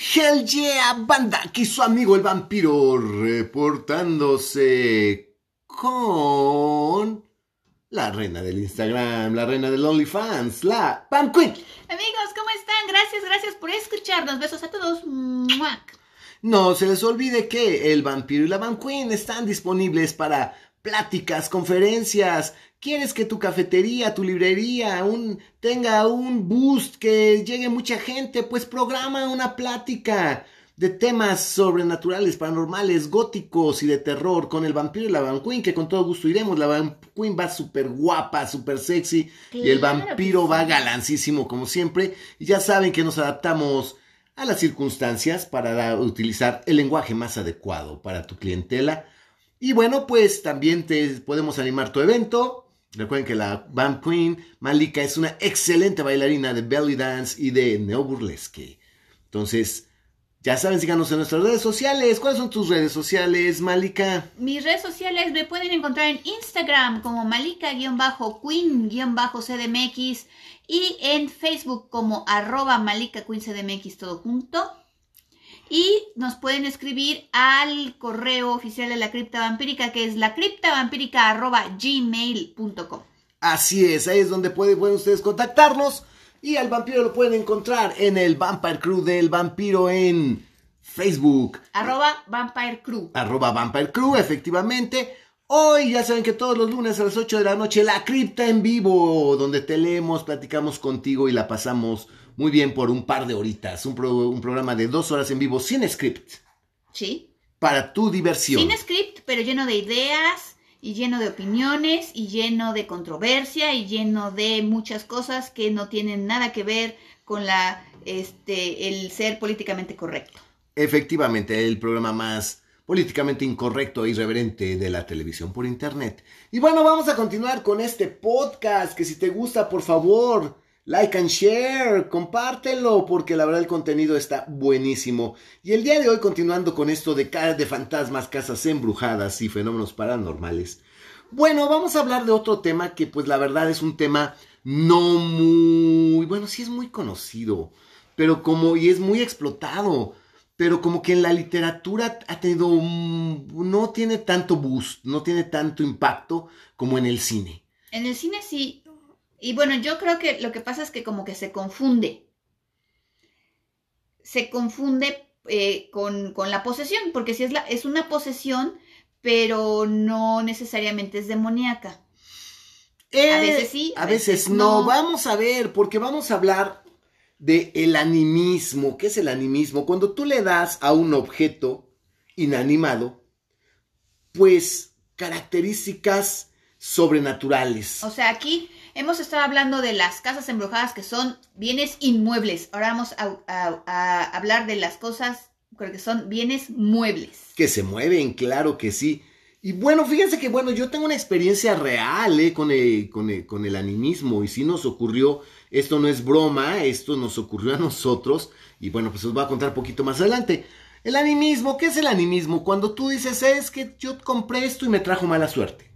Hell yeah, banda, aquí su amigo el vampiro reportándose con la reina del Instagram, la reina del OnlyFans, la Pam Queen. Amigos, ¿cómo están? Gracias, gracias por escucharnos. Besos a todos. No se les olvide que el vampiro y la Pam Queen están disponibles para pláticas, conferencias. ¿Quieres que tu cafetería, tu librería un, tenga un boost, que llegue mucha gente? Pues programa una plática de temas sobrenaturales, paranormales, góticos y de terror con el vampiro y la Van Queen, que con todo gusto iremos. La Van Queen va súper guapa, súper sexy y el vampiro va galancísimo como siempre. Y ya saben que nos adaptamos a las circunstancias para utilizar el lenguaje más adecuado para tu clientela. Y bueno, pues también te podemos animar tu evento. Recuerden que la Van Queen Malika es una excelente bailarina de belly dance y de neo burlesque. Entonces, ya saben, síganos en nuestras redes sociales. ¿Cuáles son tus redes sociales, Malika? Mis redes sociales me pueden encontrar en Instagram como malika-queen-cdmx y en Facebook como arroba malika todo junto. Y nos pueden escribir al correo oficial de la cripta vampírica, que es la gmail.com Así es, ahí es donde pueden, ustedes contactarnos. Y al vampiro lo pueden encontrar en el Vampire Crew del vampiro en Facebook. Arroba Vampire Crew. Arroba Vampire Crew, efectivamente. Hoy ya saben que todos los lunes a las 8 de la noche la cripta en vivo, donde te leemos, platicamos contigo y la pasamos muy bien por un par de horitas. Un, un programa de dos horas en vivo sin script. Sí. Para tu diversión. Sin script, pero lleno de ideas y lleno de opiniones y lleno de controversia y lleno de muchas cosas que no tienen nada que ver con la este el ser políticamente correcto. Efectivamente, el programa más políticamente incorrecto e irreverente de la televisión por internet. Y bueno, vamos a continuar con este podcast que si te gusta, por favor, like and share, compártelo, porque la verdad el contenido está buenísimo. Y el día de hoy, continuando con esto de de fantasmas, casas embrujadas y fenómenos paranormales. Bueno, vamos a hablar de otro tema que pues la verdad es un tema no muy, bueno, sí es muy conocido, pero como, y es muy explotado, pero como que en la literatura ha tenido, no tiene tanto boost, no tiene tanto impacto como en el cine. En el cine sí, y bueno, yo creo que lo que pasa es que como que se confunde. Se confunde eh, con, la posesión, porque si es, la, es una posesión, pero no necesariamente es demoníaca. a eh, veces sí. A, veces, no. Vamos a ver, porque vamos a hablar de el animismo. ¿Qué es el animismo? Cuando tú le das a un objeto inanimado, pues características sobrenaturales. O sea, aquí Hemos estado hablando de las casas embrujadas que son bienes inmuebles. Ahora vamos a, hablar de las cosas que son bienes muebles. Que se mueven, claro que sí. Y bueno, fíjense que bueno, yo tengo una experiencia real eh, con, el, con, con el animismo y sí nos ocurrió, esto no es broma, esto nos ocurrió a nosotros y bueno, pues os voy a contar un poquito más adelante. El animismo, ¿qué es el animismo? Cuando tú dices, es que yo compré esto y me trajo mala suerte.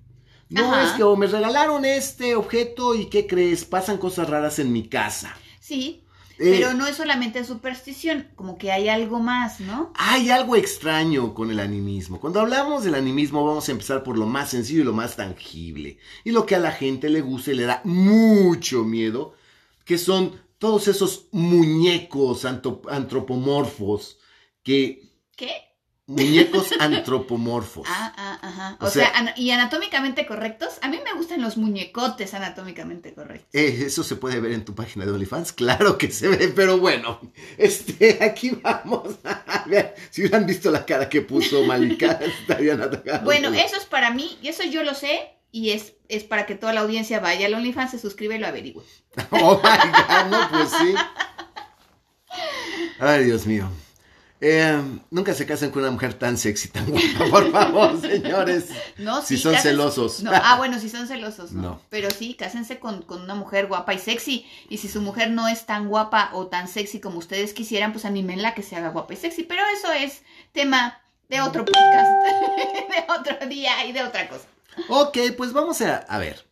No, es que o me regalaron este objeto y ¿qué crees? Pasan cosas raras en mi casa. Sí, eh, pero no es solamente superstición, como que hay algo más, ¿no? Hay algo extraño con el animismo. Cuando hablamos del animismo vamos a empezar por lo más sencillo y lo más tangible. Y lo que a la gente le gusta y le da mucho miedo, que son todos esos muñecos antropomorfos que... ¿Qué? Muñecos antropomorfos. Ah, ah, ajá. O, sea, ¿y anatómicamente correctos? A mí me gustan los muñecotes anatómicamente correctos. Eh, eso se puede ver en tu página de OnlyFans, claro que se ve, pero bueno, este, aquí vamos a ver, si hubieran visto la cara que puso Malika, estarían atacados. Bueno, eso es para mí, y eso yo lo sé, y es, es para que toda la audiencia vaya al OnlyFans, se suscribe y lo averigüe. Oh my God, no, pues sí. Ay, Dios mío. Eh, nunca se casen con una mujer tan sexy, tan guapa, por favor, señores. No, si son celosos. ah, bueno, si son celosos, no. Pero sí, cásense con, una mujer guapa y sexy. Y si su mujer no es tan guapa o tan sexy como ustedes quisieran, pues animenla que se haga guapa y sexy. Pero eso es tema de otro podcast, de otro día y de otra cosa. Ok, pues vamos a, a ver.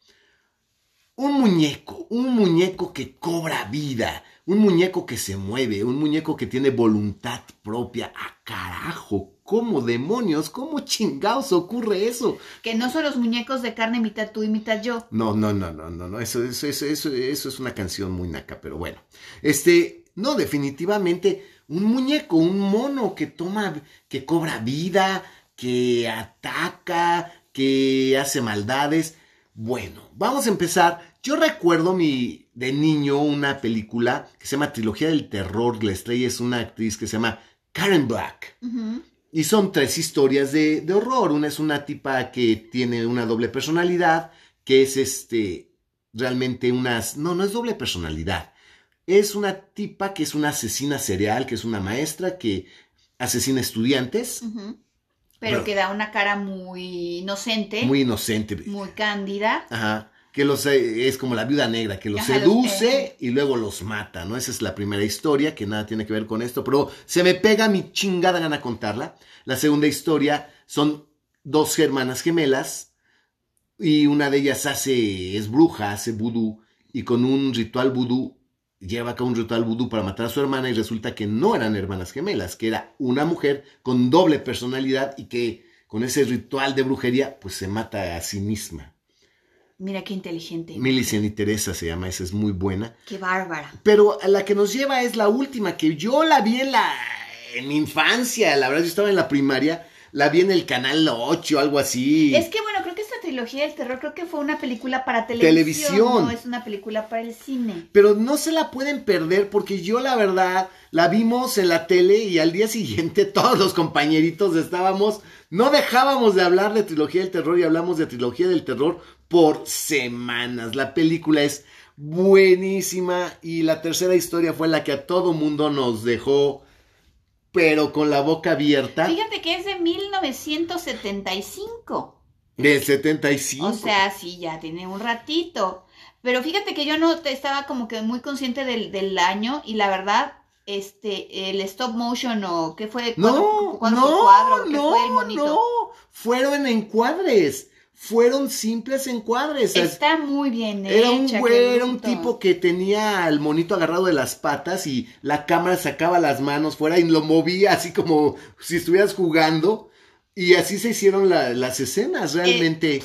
Un muñeco, un muñeco que cobra vida un muñeco que se mueve, un muñeco que tiene voluntad propia. ¡A carajo! ¿Cómo demonios? ¿Cómo chingados ocurre eso? Que no son los muñecos de carne mitad tú y mitad yo. No, no, no, no, no, no. Eso, eso, eso, eso, eso es una canción muy naca, pero bueno. Este, no, definitivamente, un muñeco, un mono que toma, que cobra vida, que ataca, que hace maldades. Bueno, vamos a empezar. Yo recuerdo mi, de niño una película que se llama Trilogía del Terror. La estrella es una actriz que se llama Karen Black. Y son tres historias de, de, horror. Una es una tipa que tiene una doble personalidad, que es este, realmente unas, no, no es doble personalidad. Es una tipa que es una asesina serial, que es una maestra que asesina estudiantes. Pero que da una cara muy inocente. Muy inocente. Muy cándida. Ajá que los eh, es como la viuda negra, que los seduce y luego los mata, ¿no? Esa es la primera historia, que nada tiene que ver con esto, pero se me pega mi chingada gana contarla. La segunda historia son dos hermanas gemelas y una de ellas hace, es bruja, hace vudú y con un ritual vudú lleva a cabo un ritual vudú para matar a su hermana y resulta que no eran hermanas gemelas, que era una mujer con doble personalidad y que con ese ritual de brujería pues se mata a sí misma. Mira qué inteligente. Millicent y Teresa se llama, esa es muy buena. Qué bárbara. Pero la que nos lleva es la última, que yo la vi en la en mi infancia, la verdad yo estaba en la primaria, la vi en el canal 8 o algo así. Es que bueno, creo que esta trilogía del terror creo que fue una película para televisión, televisión. no es una película para el cine. Pero no se la pueden perder porque yo la verdad la vimos en la tele y al día siguiente todos los compañeritos estábamos no dejábamos de hablar de trilogía del terror y hablamos de trilogía del terror por semanas. La película es buenísima y la tercera historia fue la que a todo mundo nos dejó pero con la boca abierta. Fíjate que es de 1975. Del 75. O sea, sí, ya tiene un ratito. Pero fíjate que yo no estaba como que muy consciente del, del año y la verdad, este, el stop motion o qué fue no, no, no, no, no, fueron en encuadres fueron simples encuadres. Está muy bien Era un güey, era un tipo que tenía al monito agarrado de las patas y la cámara sacaba las manos fuera y lo movía así como si estuvieras jugando. Y así se hicieron las escenas, realmente.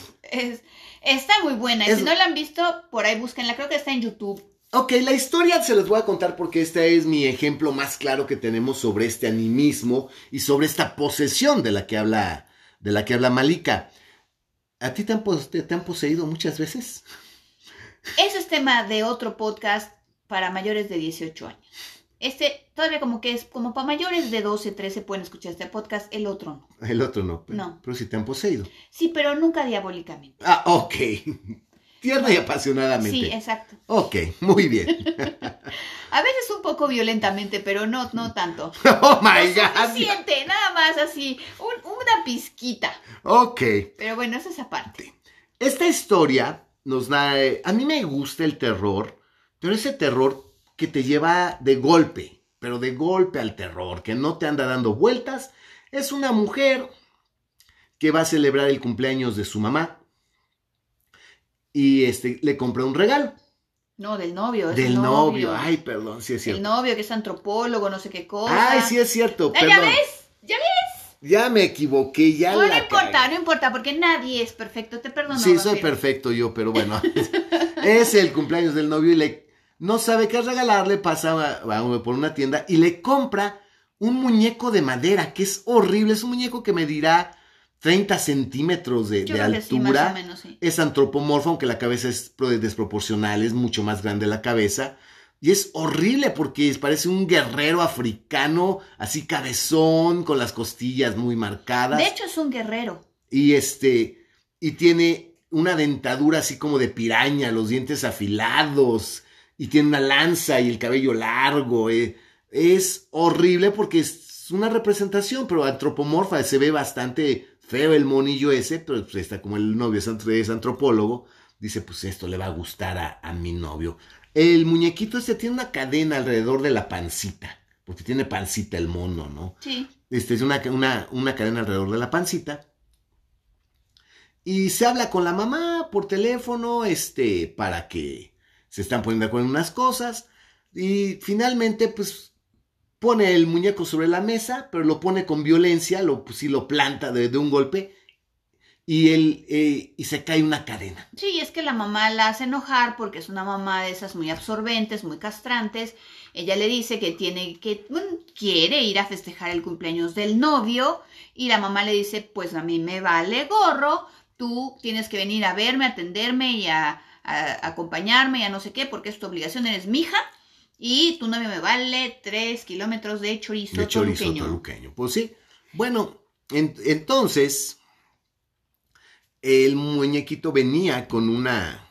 está muy buena. y si no la han visto, por ahí búsquenla. Creo que está en YouTube. Ok, la historia se les voy a contar porque este es mi ejemplo más claro que tenemos sobre este animismo y sobre esta posesión de la que habla, de la que habla Malika. ¿A ti te han, poseído muchas veces? Ese es tema de otro podcast para mayores de 18 años. Este todavía como que es como para mayores de 12, 13 pueden escuchar este podcast, el otro no. El otro no. Pero, no. Pero sí te han poseído. Sí, pero nunca diabólicamente. Ah, ok. Tierna y apasionadamente. Sí, exacto. Ok, muy bien. A veces un poco violentamente, pero no, no tanto. Oh my God. Suficiente, nada más así, una pizquita. Ok. Pero bueno, esa es aparte. Esta historia nos da. Eh, a mí me gusta el terror, pero ese terror que te lleva de golpe, pero de golpe al terror, que no te anda dando vueltas. Es una mujer que va a celebrar el cumpleaños de su mamá y este, le compra un regalo. No, del novio. Del novio. Ay, perdón, sí es cierto. El novio que es antropólogo, no sé qué cosa. Ay, sí es cierto. Ah, ¿Ya ves? ¿Ya ves? Ya me equivoqué, ya no, no importa, no importa, porque nadie es perfecto, te perdono. Sí, soy perfecto yo, pero bueno. es el cumpleaños del novio y le no sabe qué regalarle, pasa por una tienda y le compra un muñeco de madera, que es horrible, es un muñeco que me dirá 30 centímetros de, altura. Es antropomorfo, aunque la cabeza es desproporcional, es mucho más grande la cabeza. Y es horrible porque parece un guerrero africano, así cabezón, con las costillas muy marcadas. De hecho, es un guerrero. Y este, y tiene una dentadura así como de piraña, los dientes afilados, y tiene una lanza y el cabello largo. Eh. Es horrible porque es una representación, pero antropomorfa, se ve bastante feo el monillo ese, pero pues está como el novio es antropólogo, dice, pues esto le va a gustar a, mi novio. El muñequito este tiene una cadena alrededor de la pancita, porque tiene pancita el mono, ¿no? Sí. Este es una, una, una cadena alrededor de la pancita. Y se habla con la mamá por teléfono, este, para que se están poniendo de acuerdo en unas cosas. Y finalmente, pues, pone el muñeco sobre la mesa, pero lo pone con violencia, lo, pues, sí lo planta de, un golpe. Y, él, eh, y se cae una cadena. Sí, es que la mamá la hace enojar porque es una mamá de esas muy absorbentes, muy castrantes. Ella le dice que tiene que, quiere ir a festejar el cumpleaños del novio y la mamá le dice, pues a mí me vale gorro, tú tienes que venir a verme, a atenderme y a, acompañarme y a no sé qué, porque es tu obligación, eres mi hija. Y tu novio me vale tres kilómetros de chorizo, de chorizo toluqueño. Pues sí. Bueno, entonces, el muñequito venía con una...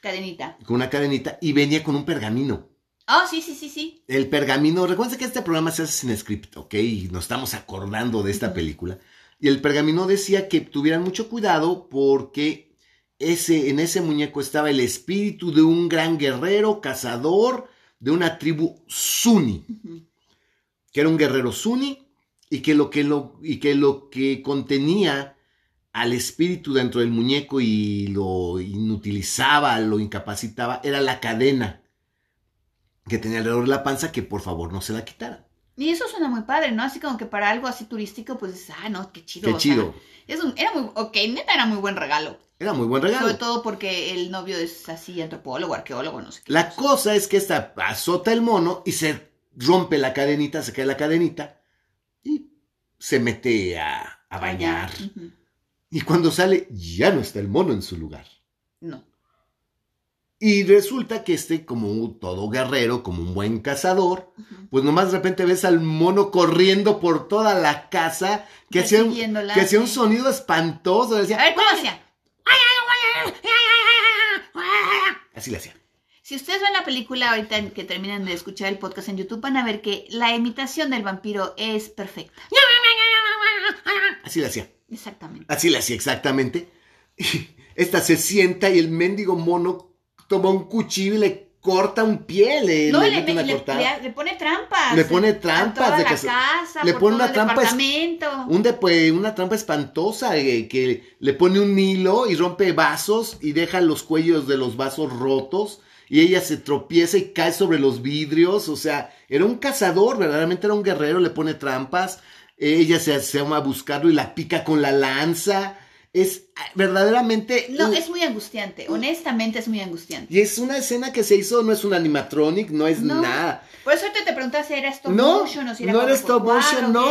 Cadenita. Con una cadenita y venía con un pergamino. Oh, sí, sí, sí, sí. El pergamino, recuerden que este programa se hace sin script, ¿ok? Y nos estamos acordando de esta película. Y el pergamino decía que tuvieran mucho cuidado porque ese, en ese muñeco estaba el espíritu de un gran guerrero, cazador de una tribu Suni. Que era un guerrero Suni y que lo que, lo, y que, lo que contenía al espíritu dentro del muñeco y lo inutilizaba, lo incapacitaba, era la cadena que tenía alrededor de la panza que por favor no se la quitara. Y eso suena muy padre, ¿no? Así como que para algo así turístico, pues ah, no, qué chido. Qué chido. es un, era muy, ok, neta era muy buen regalo. Era muy buen regalo. Sobre todo porque el novio es así, antropólogo, arqueólogo, no sé qué. La cosa es que esta azota el mono y se rompe la cadenita, se cae la cadenita y se mete a, bañar. Y cuando sale, ya no está el mono en su lugar. No. Y resulta que este, como todo guerrero, como un buen cazador, pues nomás de repente ves al mono corriendo por toda la casa, que, hacía un, que hacía un sonido espantoso. Decía, a ver, ¿cómo hacía? Así le hacía. Si ustedes ven la película ahorita que terminan de escuchar el podcast en YouTube, van a ver que la imitación del vampiro es perfecta. Así le hacía. Exactamente. Así le hacía, exactamente. Esta se sienta y el mendigo mono toma un cuchillo y le corta un pie, le, no, le, le, le, le, pone trampas. Le pone trampas. Toda de la casa, le pone una trampa. un de, una trampa espantosa eh, que le pone un hilo y rompe vasos y deja los cuellos de los vasos rotos. Y ella se tropieza y cae sobre los vidrios. O sea, era un cazador, verdaderamente era un guerrero, le pone trampas. Ella se, se llama a buscarlo y la pica con la lanza es ah, verdaderamente... No, es muy angustiante, honestamente es muy angustiante. Y es una escena que se hizo, no es un animatronic, no es nada. Por eso te, te preguntas si era stop motion o si era No era stop motion, no.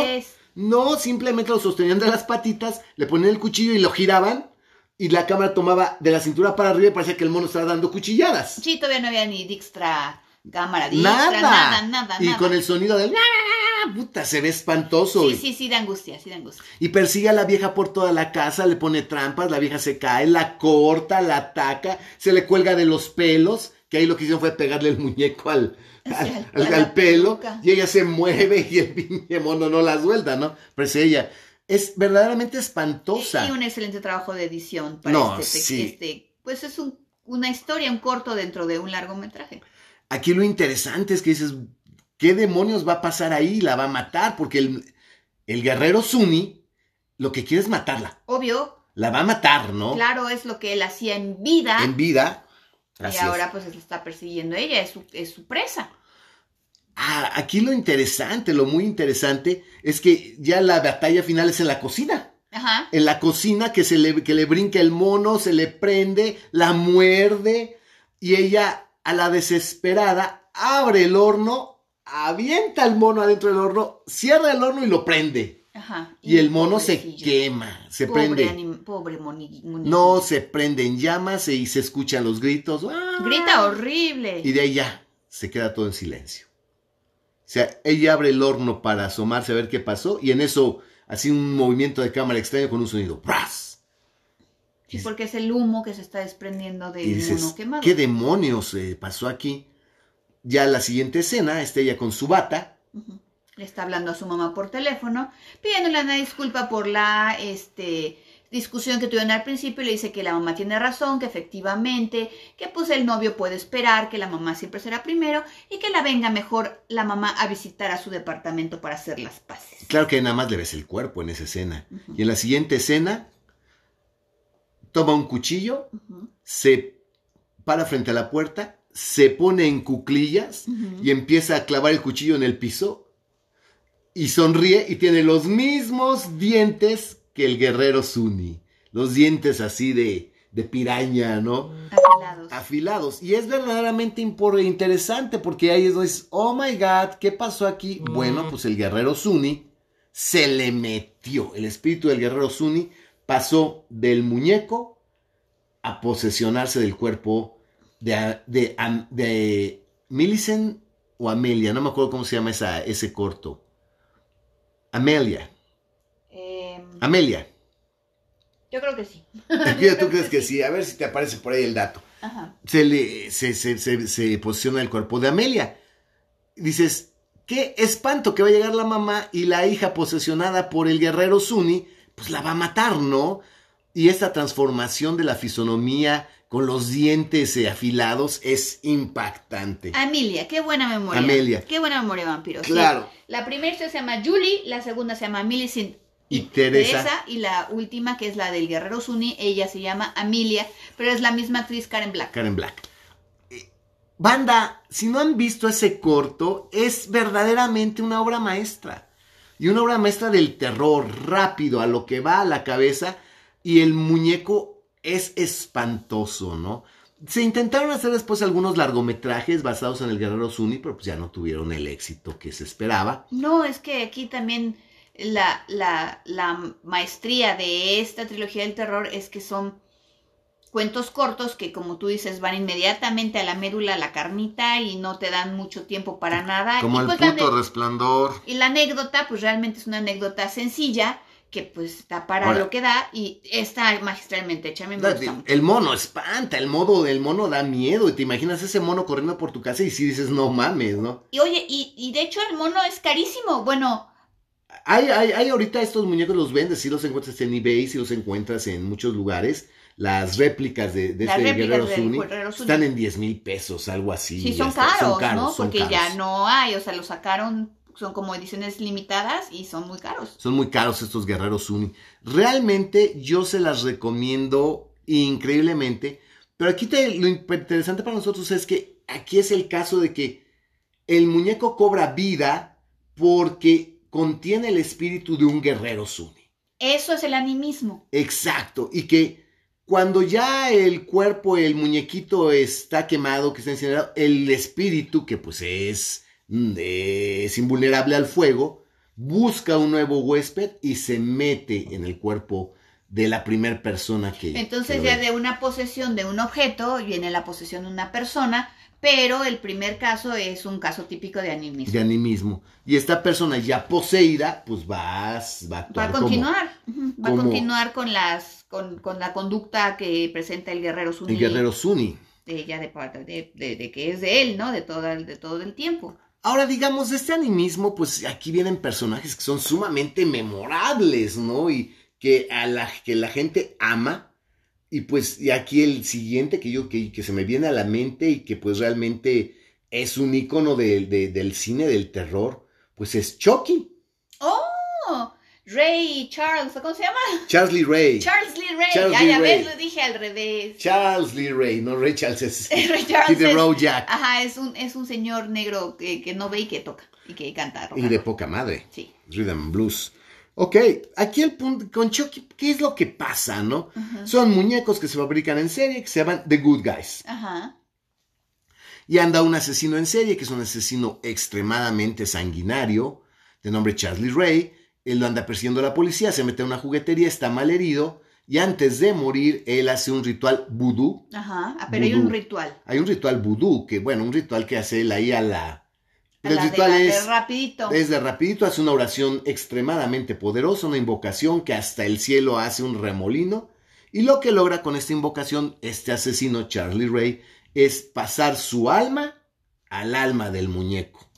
No, simplemente lo sostenían de las patitas, le ponían el cuchillo y lo giraban y la cámara tomaba de la cintura para arriba y parecía que el mono estaba dando cuchilladas. Sí, todavía no había ni Dijkstra cámara nada. nada, nada, Y con el sonido del puta, se ve espantoso. Sí, sí, sí, de angustia, sí, de angustia. Y persigue a la vieja por toda la casa, le pone trampas, la vieja se cae, la corta, la ataca, se le cuelga de los pelos, que ahí lo que hicieron fue pegarle el muñeco al, al, pelo, y ella se mueve y el pinche mono no la suelta, ¿no? Pero es ella. Es verdaderamente espantosa. Y un excelente trabajo de edición para este, este, pues es una historia, un corto dentro de un largometraje. Aquí lo interesante es que dices, ¿qué demonios va a pasar ahí? La va a matar, porque el, el guerrero Suni lo que quiere es matarla. Obvio. La va a matar, ¿no? Claro, es lo que él hacía en vida. En vida. y ahora pues se está persiguiendo ella, es su, es su presa. Ah, aquí lo interesante, lo muy interesante, es que ya la batalla final es en la cocina. Ajá. En la cocina que, se le, que le brinca el mono, se le prende, la muerde y ella a la desesperada, abre el horno, avienta el mono adentro del horno, cierra el horno y lo prende. Ajá, y, el mono se quema, se prende. pobre No, se prende en llamas y se escuchan los gritos. ¡Ah! Grita horrible. Y de ahí ya se queda todo en silencio. O sea, ella abre el horno para asomarse a ver qué pasó y en eso así un movimiento de cámara extraño con un sonido. ¡Pras! Sí, porque es el humo que se está desprendiendo del mono quemado. ¿Qué demonios eh, pasó aquí? Ya la siguiente escena está ella con su bata. Le está hablando a su mamá por teléfono, pidiéndole una disculpa por la este, discusión que tuvieron al principio y le dice que la mamá tiene razón, que efectivamente, que pues el novio puede esperar, que la mamá siempre será primero y que la venga mejor la mamá a visitar a su departamento para hacer las paces. Claro que nada más le ves el cuerpo en esa escena. Y en la siguiente escena toma un cuchillo, se para frente a la puerta, se pone en cuclillas y empieza a clavar el cuchillo en el piso y sonríe y tiene los mismos dientes que el guerrero Suni. Los dientes así de, de piraña, ¿no? Afilados. Afilados. Y es verdaderamente interesante porque ahí es oh my god, ¿qué pasó aquí? Bueno, pues el guerrero Suni se le metió. El espíritu del guerrero Suni pasó del muñeco a posesionarse del cuerpo de, de, de Millicent o Amelia, no me acuerdo cómo se llama esa, ese corto. Amelia. Em, Amelia. Yo creo que sí. ¿Tú crees que sí? A ver si te aparece por ahí el dato. Se, le, se, se, se, posiciona el cuerpo de Amelia. Dices, qué espanto que va a llegar la mamá y la hija posesionada por el guerrero Suni, pues la va a matar, ¿no? Y esta transformación de la fisonomía con los dientes eh, afilados es impactante. Amelia, qué buena memoria. Amelia. Qué buena memoria, vampiro. Claro. La primera se llama Julie, la segunda se llama Millicent y Teresa. Y la última, que es la del Guerrero Suni, ella se llama Amelia, pero es la misma actriz Karen Black. Karen Black. Eh, banda, si no han visto ese corto, es verdaderamente una obra maestra. Y una obra maestra del terror, rápido, a lo que va a la cabeza. Y el muñeco es espantoso, ¿no? Se intentaron hacer después algunos largometrajes basados en el Guerrero Zuni, pero pues ya no tuvieron el éxito que se esperaba. No, es que aquí también la, la, la maestría de esta trilogía del terror es que son cuentos cortos que, como tú dices, van inmediatamente a la médula, a la carnita y no te dan mucho tiempo para nada. Como el pues puto resplandor. Y la anécdota, pues realmente es una anécdota sencilla que pues está para lo que da y está magistralmente hecha. Me gusta El mono espanta, el modo del mono da miedo y te imaginas ese mono corriendo por tu casa y si dices no mames, ¿no? Y oye, y, de hecho el mono es carísimo, bueno... Hay, hay, hay ahorita estos muñecos los vendes, si los encuentras en eBay, si los encuentras en muchos lugares. Las réplicas de, de este Guerrero Zuni están en 10 mil pesos, algo así. Sí, son caros, ¿no? Porque ya no hay, o sea, lo sacaron son como ediciones limitadas y son muy caros. Son muy caros estos guerreros Uni. Realmente yo se las recomiendo increíblemente. Pero aquí lo interesante para nosotros es que aquí es el caso de que el muñeco cobra vida porque contiene el espíritu de un guerrero Suni. Eso es el animismo. Exacto. Y que cuando ya el cuerpo, el muñequito está quemado, que está incinerado, el espíritu, que pues es es invulnerable al fuego, busca un nuevo huésped y se mete en el cuerpo de la primera persona que... Entonces ya de una posesión de un objeto viene la posesión de una persona, pero el primer caso es un caso típico de animismo. De animismo. Y esta persona ya poseída, pues va, va a actuar Va a continuar, va a continuar con, las, con, la conducta que presenta el guerrero Suni. El guerrero Suni. De, ya de, de, de, que es de él, ¿no? De todo, de todo el tiempo. Ahora, digamos, este animismo, pues aquí vienen personajes que son sumamente memorables, ¿no? Y que a la, que la gente ama. Y pues, y aquí el siguiente que yo, que, que se me viene a la mente y que pues realmente es un icono del cine del terror, pues es Chucky. Ray Charles, ¿cómo se llama? Charles Lee Ray. Charles Lee Ray. Charles ya, ya ves, lo dije al revés. Charles Lee Ray, no Ray Charles es. Ray Charles. Es, Jack. Ajá, es un, es un señor negro que, que, no ve y que toca y que canta. y de poca madre. Sí. Rhythm Blues. Ok, aquí el punto con Chucky, ¿qué es lo que pasa, no? Son muñecos que se fabrican en serie que se llaman The Good Guys. Ajá. Y anda un asesino en serie que es un asesino extremadamente sanguinario, de nombre Charlie Ray él lo anda persiguiendo a la policía, se mete a una juguetería, está mal herido y antes de morir él hace un ritual vudú. Ajá, ah, pero hay un ritual. Hay un ritual vudú, que bueno, un ritual que hace él ahí a la... el ritual es... De rapidito. Es de rapidito, hace una oración extremadamente poderosa, una invocación que hasta el cielo hace un remolino. Y lo que logra con esta invocación este asesino, Charlie Ray, es pasar su alma al alma del muñeco,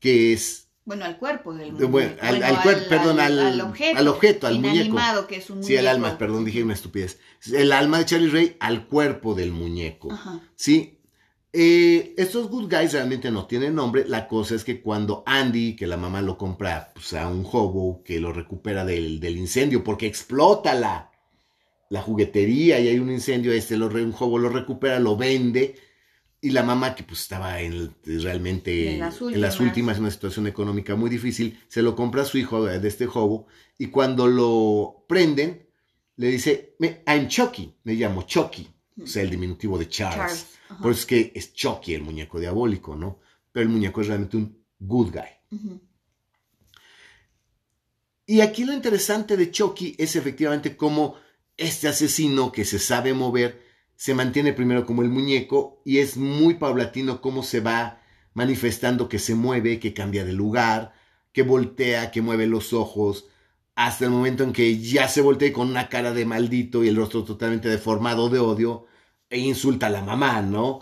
que es bueno, al cuerpo del muñeco. al, cuerpo, perdón, al, objeto, al objeto, al muñeco. que es un Sí, al alma, perdón, dije una estupidez. El alma de Charlie Ray al cuerpo del muñeco. Ajá. Sí. Eh, estos good guys realmente no tienen nombre. La cosa es que cuando Andy, que la mamá lo compra pues, a un hobo que lo recupera del, del incendio porque explota la, la juguetería y hay un incendio, este lo, un hobo lo recupera, lo vende y la mamá que pues estaba en, realmente en las, últimas. en una situación económica muy difícil, se lo compra a su hijo de este jobo y cuando lo prenden le dice, I'm Chucky, me llamo Chucky, o sea, el diminutivo de Charles. Por eso es que es Chucky el muñeco diabólico, ¿no? Pero el muñeco es realmente un good guy. Y aquí lo interesante de Chucky es efectivamente cómo este asesino que se sabe mover se mantiene primero como el muñeco y es muy paulatino cómo se va manifestando que se mueve, que cambia de lugar, que voltea, que mueve los ojos, hasta el momento en que ya se voltea con una cara de maldito y el rostro totalmente deformado de odio e insulta a la mamá, ¿no?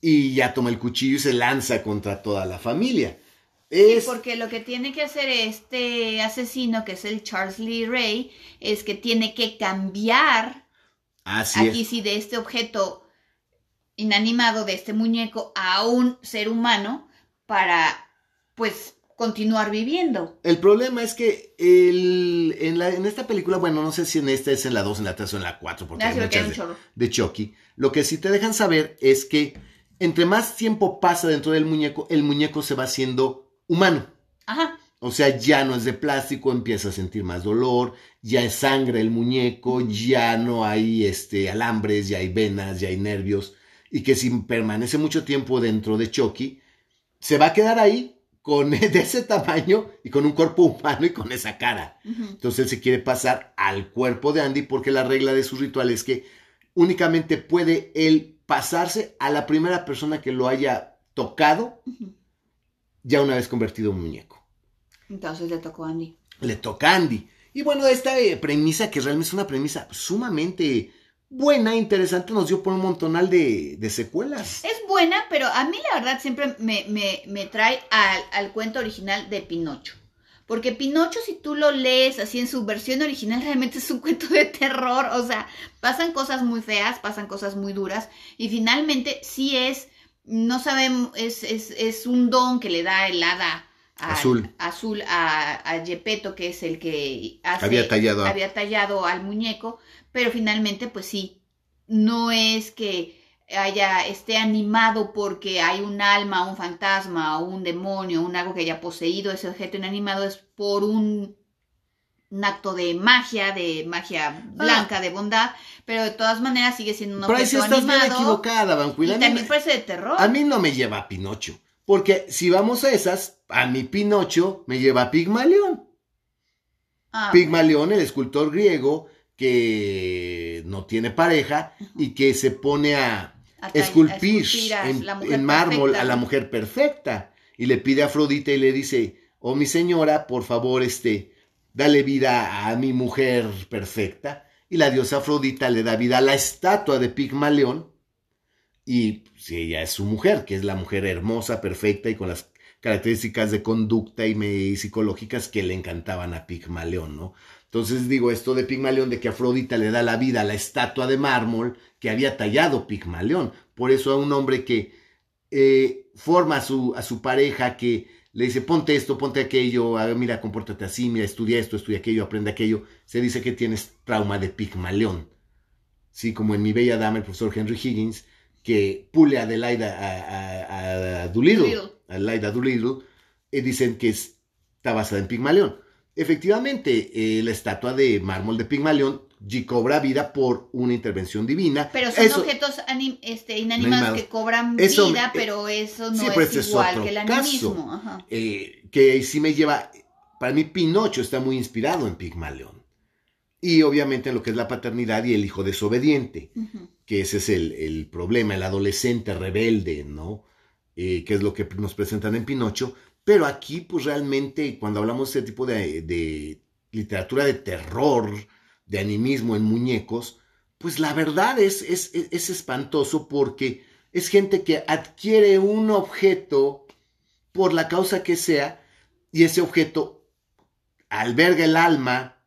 Y ya toma el cuchillo y se lanza contra toda la familia. Es... porque lo que tiene que hacer este asesino, que es el Charles Lee Ray, es que tiene que cambiar aquí sí de este objeto inanimado, de este muñeco, a un ser humano para, pues, continuar viviendo. El problema es que el, en, la, en, esta película, bueno, no sé si en esta es en la 2, en la 3 o en la 4, porque hay muchas de, de, Chucky. Lo que sí te dejan saber es que entre más tiempo pasa dentro del muñeco, el muñeco se va haciendo humano. Ajá. O sea, ya no es de plástico, empieza a sentir más dolor, ya es sangre el muñeco, ya no hay este, alambres, ya hay venas, ya hay nervios, y que si permanece mucho tiempo dentro de Chucky, se va a quedar ahí con de ese tamaño y con un cuerpo humano y con esa cara. Entonces él se quiere pasar al cuerpo de Andy porque la regla de su ritual es que únicamente puede él pasarse a la primera persona que lo haya tocado, ya una vez convertido en muñeco. Entonces le tocó a Andy. Le toca a Andy. Y bueno, esta eh, premisa, que realmente es una premisa sumamente buena, interesante, nos dio por un montonal de, secuelas. Es buena, pero a mí la verdad siempre me, trae al, al, cuento original de Pinocho. Porque Pinocho, si tú lo lees así en su versión original, realmente es un cuento de terror. O sea, pasan cosas muy feas, pasan cosas muy duras. Y finalmente sí es, no sabemos, es, es, es un don que le da el hada azul, azul a, a Gepetto, que es el que había, tallado había tallado al muñeco, pero finalmente, pues sí, no es que haya esté animado porque hay un alma, un fantasma, o un demonio, un algo que haya poseído ese objeto inanimado, es por un, un acto de magia, de magia ah. blanca, de bondad, pero de todas maneras sigue siendo un objeto pero estás Bien equivocada, Y también parece de terror. A mí no me lleva a Pinocho. Porque si vamos a esas, a mi Pinocho me lleva a Pigmalión. Ah, Pigmalión, el escultor griego que no tiene pareja y que se pone a, esculpir, en, mármol a la mujer perfecta. Y le pide a Afrodita y le dice, oh mi señora, por favor, este, dale vida a mi mujer perfecta. Y la diosa Afrodita le da vida a la estatua de Pigmalión y si ella es su mujer, que es la mujer hermosa, perfecta y con las características de conducta y, psicológicas que le encantaban a Pigmalión, ¿no? Entonces digo esto de Pigmalión, de que Afrodita le da la vida a la estatua de mármol que había tallado Pigmalión. Por eso a un hombre que eh, forma a su, a su pareja, que le dice, ponte esto, ponte aquello, mira, compórtate así, mira, estudia esto, estudia aquello, aprende aquello, se dice que tienes trauma de Pigmalión. Sí, como en mi bella dama, el profesor Henry Higgins, que pule a Adelaida a, a, Doolittle, Adelaida Doolittle, y dicen que está basada en Pigmalión. Efectivamente, eh, la estatua de mármol de Pigmalión cobra vida por una intervención divina. Pero son objetos este, inanimados que cobran vida, pero eso no es igual que el animismo. Eh, que sí me lleva, para mí Pinocho está muy inspirado en Pigmalión. Y obviamente en lo que es la paternidad y el hijo desobediente, que ese es el, problema, el adolescente rebelde, ¿no? Eh, que es lo que nos presentan en Pinocho. Pero aquí, pues realmente, cuando hablamos de ese tipo de, literatura de terror, de animismo en muñecos, pues la verdad es, es, es espantoso porque es gente que adquiere un objeto por la causa que sea y ese objeto alberga el alma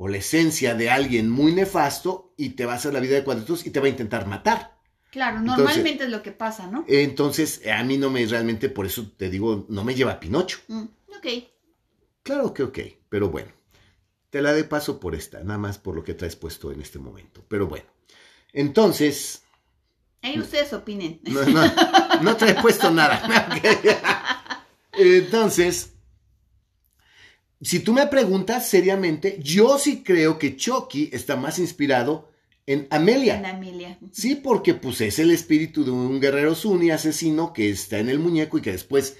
o la esencia de alguien muy nefasto y te va a hacer la vida de cuadritos y te va a intentar matar. Claro, normalmente es lo que pasa, ¿no? Entonces, a mí no me realmente, por eso te digo, no me lleva a Pinocho. Mm, ok. Claro que ok, pero bueno. Te la de paso por esta, nada más por lo que traes puesto en este momento. Pero bueno. Entonces, Ahí ustedes opinen. No, no, puesto nada. Entonces, si tú me preguntas seriamente, yo sí creo que Chucky está más inspirado en Amelia. En Amelia. Sí, porque pues es el espíritu de un guerrero Zuni asesino que está en el muñeco y que después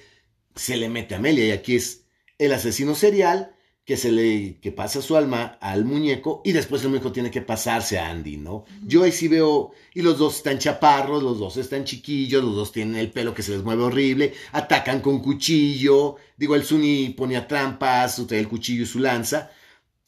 se le mete a Amelia. Y aquí es el asesino serial que se le que pasa su alma al muñeco y después el muñeco tiene que pasarse a Andy, ¿no? Yo ahí sí veo y los dos están chaparros, los dos están chiquillos, los dos tienen el pelo que se les mueve horrible, atacan con cuchillo, digo el Sunny ponía trampas, trae el cuchillo y su lanza,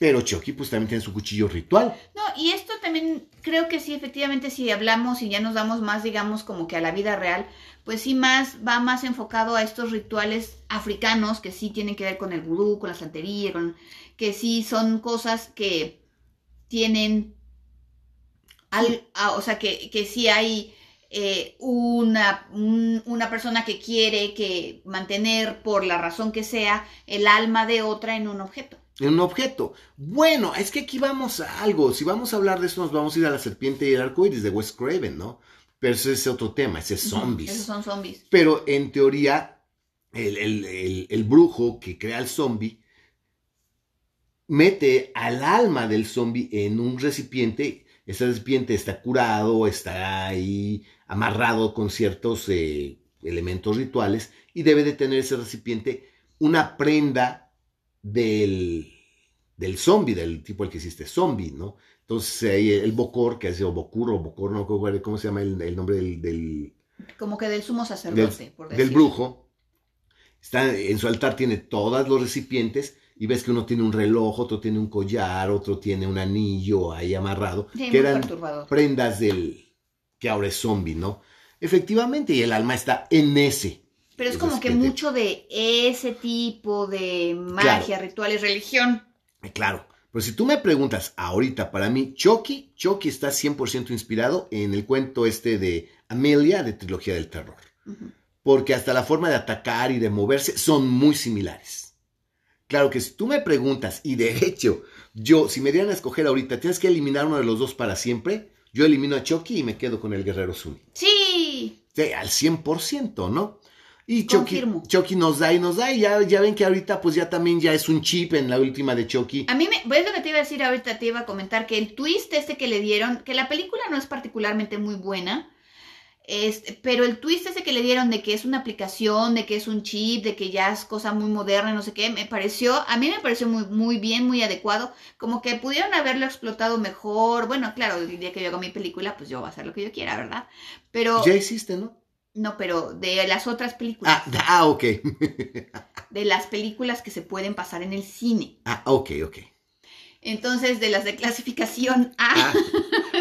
pero Chucky pues también tiene su cuchillo ritual. No, y esto también creo que sí, efectivamente, si hablamos y ya nos damos más, digamos, como que a la vida real, pues sí más, va más enfocado a estos rituales africanos que sí tienen que ver con el vudú, con la santería, con, que sí son cosas que tienen, al, o sea, que, que sí hay eh, una, una persona que quiere que mantener por la razón que sea el alma de otra en un objeto en un objeto. Bueno, es que aquí vamos a algo. Si vamos a hablar de eso, nos vamos a ir a la serpiente y el arco iris de Wes Craven, ¿no? Pero ese es otro tema, ese es zombies. Esos son zombies. Pero en teoría, el, brujo que crea el zombie mete al alma del zombie en un recipiente. Ese recipiente está curado, está ahí amarrado con ciertos eh, elementos rituales y debe de tener ese recipiente una prenda del, del zombie, del tipo el que existe, zombie, ¿no? Entonces ahí el Bocor, que hace, o Bocur, o Bocor, no cómo se llama el, nombre del, Como que del sumo sacerdote, del, por Del brujo. Está, en su altar tiene todos los recipientes y ves que uno tiene un reloj, otro tiene un collar, otro tiene un anillo ahí amarrado, que eran prendas del que ahora es zombie, ¿no? Efectivamente, y el alma está en ese. Pero es como que mucho de ese tipo de magia, rituales, religión. Claro. Pero si tú me preguntas ahorita, para mí, Chucky, Chucky está 100% inspirado en el cuento este de Amelia de Trilogía del Terror. Porque hasta la forma de atacar y de moverse son muy similares. Claro que si tú me preguntas, y de hecho, yo, si me dieran a escoger ahorita, tienes que eliminar uno de los dos para siempre, yo elimino a Chucky y me quedo con el guerrero Zuni. Sí. Sí, al 100%, ¿no? Y Chucky, nos da y nos da. Y ya, ya ven que ahorita pues ya también ya es un chip en la última de Chucky. A mí me, es lo que te iba a decir ahorita, te iba a comentar que el twist este que le dieron, que la película no es particularmente muy buena, este, pero el twist ese que le dieron de que es una aplicación, de que es un chip, de que ya es cosa muy moderna, no sé qué, me pareció, a mí me pareció muy, muy bien, muy adecuado, como que pudieron haberlo explotado mejor. Bueno, claro, el día que yo hago mi película, pues yo voy a hacer lo que yo quiera, ¿verdad? Pero... Ya hiciste, ¿no? No, pero de las otras películas. Ah, ah ok. de las películas que se pueden pasar en el cine. Ah, ok, ok. Entonces, de las de clasificación A,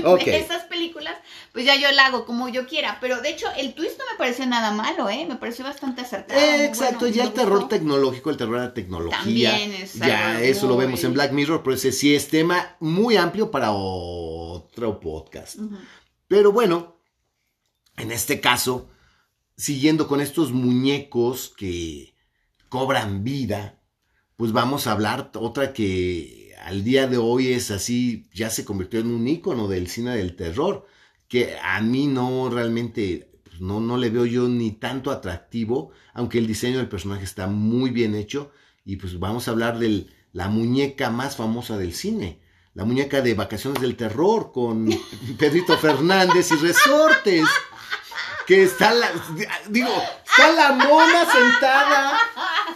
ah, de esas películas, pues ya yo la hago como yo quiera. Pero de hecho, el twist no me pareció nada malo, ¿eh? Me pareció bastante acertado. exacto, ya el terror tecnológico, el terror de la tecnología. También es Ya eso lo vemos en Black Mirror, pero ese sí es tema muy amplio para otro podcast. Pero bueno, en este caso siguiendo con estos muñecos que cobran vida, pues vamos a hablar otra que al día de hoy es así, ya se convirtió en un icono del cine del terror, que a mí no realmente, pues no, no le veo yo ni tanto atractivo, aunque el diseño del personaje está muy bien hecho, y pues vamos a hablar de la muñeca más famosa del cine, la muñeca de Vacaciones del Terror con Pedrito Fernández y Resortes que está la, digo, está la mona sentada,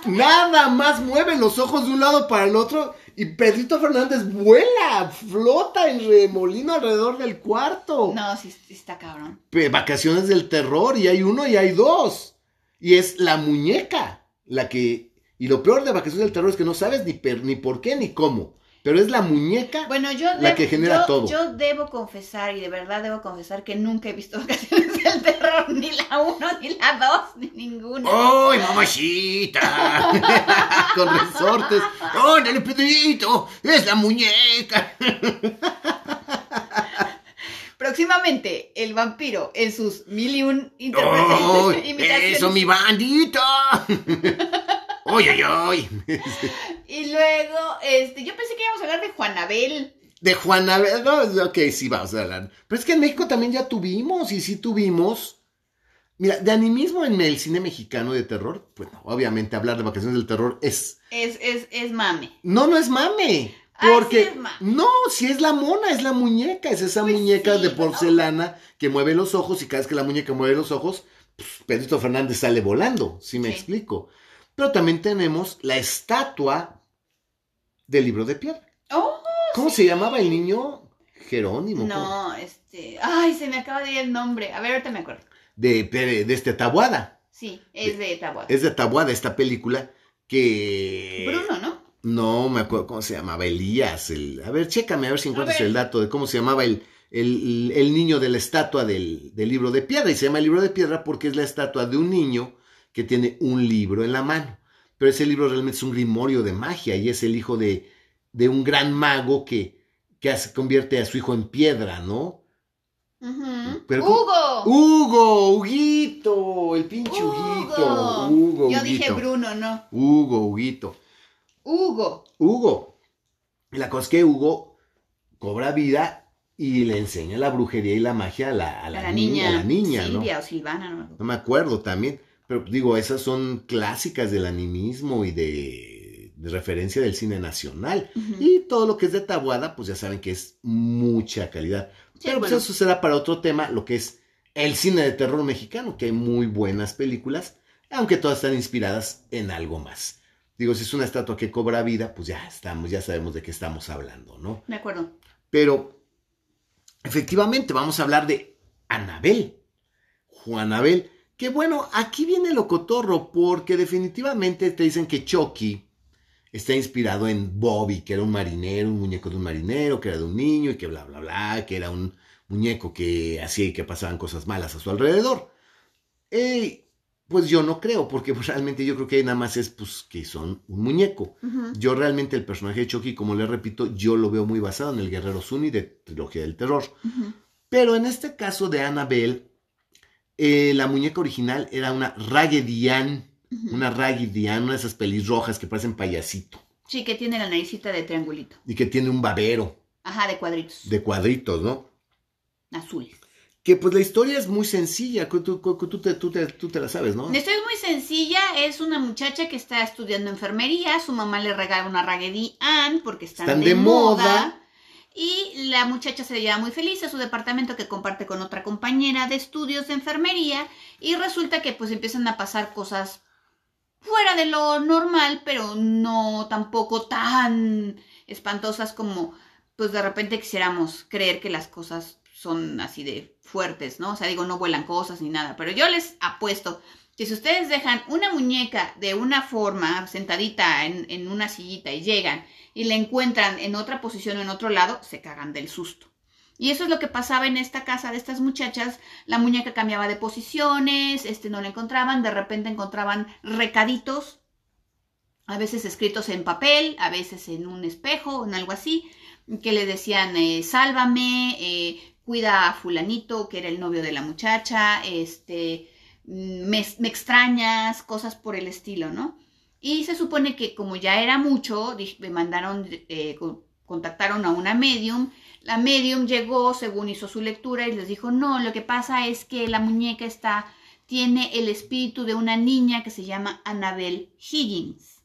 nada más mueve los ojos de un lado para el otro y Pedrito Fernández vuela, flota en remolino alrededor del cuarto. No, sí, está cabrón. Vacaciones del terror y hay uno y hay dos. Y es la muñeca la que... Y lo peor de Vacaciones del terror es que no sabes ni, ni por qué ni cómo. Pero es la muñeca bueno, yo la que genera todo. Yo debo confesar, y de verdad debo confesar, que nunca he visto Vacaciones del Terror, ni la uno, ni la dos, ni ninguna. ¡Ay, mamachita! Con resortes. ¡Ándale, Pedrito! ¡Es la muñeca! Próximamente, el vampiro en sus mil y un interpretaciones. ¡Eso, mi bandita! ¡Ay, ay, ay! y luego, este, yo pensé que íbamos a hablar de Juanabel. De Juana, no, ok, sí, vamos a hablar. Pero es que en México también ya tuvimos, y sí tuvimos. Mira, de animismo en el cine mexicano de terror, bueno, obviamente hablar de vacaciones del terror es. Es, es, es mame. No, no es mame. Porque no, si es la mona, es la muñeca, es esa pues muñeca de porcelana que mueve los ojos y cada vez que la muñeca mueve los ojos, pues, Pedrito Fernández sale volando, si me explico. Pero también tenemos la estatua del libro de piedra. Oh, ¿Cómo se llamaba el niño? Jerónimo. No, este. Ay, se me acaba de ir el nombre. A ver, ahorita me acuerdo. De, de, este Tabuada. Sí, es de, Tabuada. Es de Tabuada esta película que. Bruno, ¿no? No, me acuerdo cómo se llamaba. Elías. El... A ver, chécame a ver si encuentras el dato de cómo se llamaba el, el, el niño de la estatua del, del libro de piedra. Y se llama el libro de piedra porque es la estatua de un niño que tiene un libro en la mano. Pero ese libro realmente es un grimorio de magia y es el hijo de, de un gran mago que, que convierte a su hijo en piedra, ¿no? Hugo. Hugo, Huguito, el pinche Hugo. Hugo. Yo dije Bruno, no. Hugo, Huguito. Hugo. Hugo. La cosa es que Hugo cobra vida y le enseña la brujería y la magia a la, a la, niña, A la niña, Silvia o Silvana, no, no me acuerdo también. Pero digo, esas son clásicas del animismo y de, referencia del cine nacional. Y todo lo que es de Tabuada, pues ya saben que es mucha calidad. Pero pues eso será para otro tema, lo que es el cine de terror mexicano, que hay muy buenas películas, aunque todas están inspiradas en algo más. Digo, si es una estatua que cobra vida, pues ya estamos, ya sabemos de qué estamos hablando, ¿no? De acuerdo. Pero, efectivamente, vamos a hablar de Anabel. Juanabel, que bueno, aquí viene lo cotorro, porque definitivamente te dicen que Chucky está inspirado en Bobby, que era un marinero, un muñeco de un marinero, que era de un niño y que bla, bla, bla, que era un muñeco que hacía y que pasaban cosas malas a su alrededor. pues yo no creo, porque pues, realmente yo creo que nada más es pues que son un muñeco. Yo realmente el personaje de Chucky, como le repito, yo lo veo muy basado en el Guerrero Sunny de Trilogía del Terror. Pero en este caso de Annabelle, eh, la muñeca original era una Raggedy Ann, una Raggedy Ann, una de esas pelirrojas que parecen payasito. Sí, que tiene la naricita de triangulito. Y que tiene un babero. Ajá, de cuadritos. De cuadritos, ¿no? Azules. Que pues la historia es muy sencilla, tú, tú, te, tú, te, la sabes, ¿no? La historia es muy sencilla, es una muchacha que está estudiando enfermería, su mamá le regala una Raggedy Ann porque están, de, moda y la muchacha se lleva muy feliz a su departamento que comparte con otra compañera de estudios de enfermería y resulta que pues empiezan a pasar cosas fuera de lo normal, pero no tampoco tan espantosas como pues de repente quisiéramos creer que las cosas son así de fuertes, ¿no? O sea, digo, no vuelan cosas ni nada, pero yo les apuesto que si ustedes dejan una muñeca de una forma sentadita en, en una sillita y llegan y la encuentran en otra posición o en otro lado, se cagan del susto. Y eso es lo que pasaba en esta casa de estas muchachas. La muñeca cambiaba de posiciones, este no la encontraban, de repente encontraban recaditos, a veces escritos en papel, a veces en un espejo, en algo así, que le decían, eh, sálvame, eh, cuida a fulanito, que era el novio de la muchacha, este, me, me extrañas, cosas por el estilo, ¿no? Y se supone que como ya era mucho, me mandaron, eh, contactaron a una medium. La medium llegó, según hizo su lectura, y les dijo, no, lo que pasa es que la muñeca está, tiene el espíritu de una niña que se llama Annabel Higgins.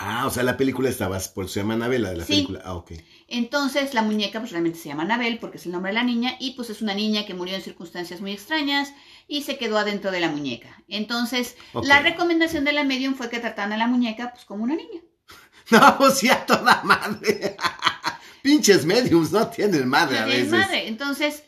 Ah, o sea, la película estaba, por se llama Annabel, la de la película. Ah, ok. Entonces, la muñeca pues realmente se llama Annabel porque es el nombre de la niña y pues es una niña que murió en circunstancias muy extrañas y se quedó adentro de la muñeca. Entonces, la recomendación de la medium fue que trataran a la muñeca pues como una niña. No, pues ya toda madre. Pinches mediums no tienen madre a veces. madre. Entonces,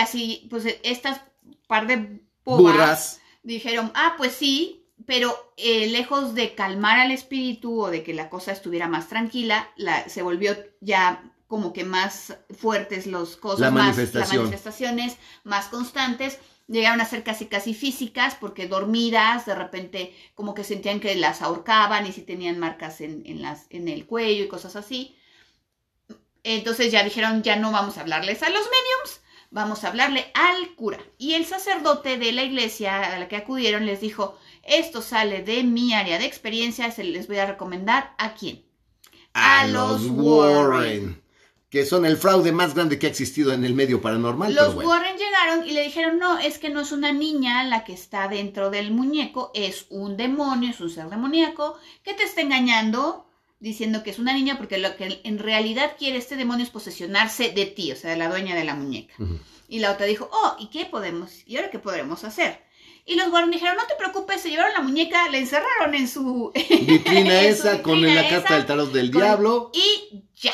así, pues estas par de burras dijeron, ah, pues sí, pero eh, lejos de calmar al espíritu o de que la cosa estuviera más tranquila, la, se volvió ya como que más fuertes los cosas, más las manifestaciones más constantes llegaron a ser casi casi físicas porque dormidas de repente como que sentían que las ahorcaban y si tenían marcas en, las, en el cuello y cosas así. Entonces ya dijeron, ya no vamos a hablarles a los mediums, vamos a hablarle al cura. Y el sacerdote de la iglesia a la que acudieron les dijo, esto sale de mi área de experiencia, se les voy a recomendar a quién. A, los Warren. Que son el fraude más grande que ha existido en el medio paranormal. Los Warren llegaron y le dijeron, no, es que no es una niña la que está dentro del muñeco, es un demonio, es un ser demoníaco que te está engañando diciendo que es una niña porque lo que en realidad quiere este demonio es posesionarse de ti, o sea, de la dueña de la muñeca. Y la otra dijo, oh, ¿y qué podemos? ¿Y ahora qué podremos hacer? Y los Warren dijeron, no te preocupes, se llevaron la muñeca, la encerraron en su vitrina esa con la carta del tarot del diablo. Y ya.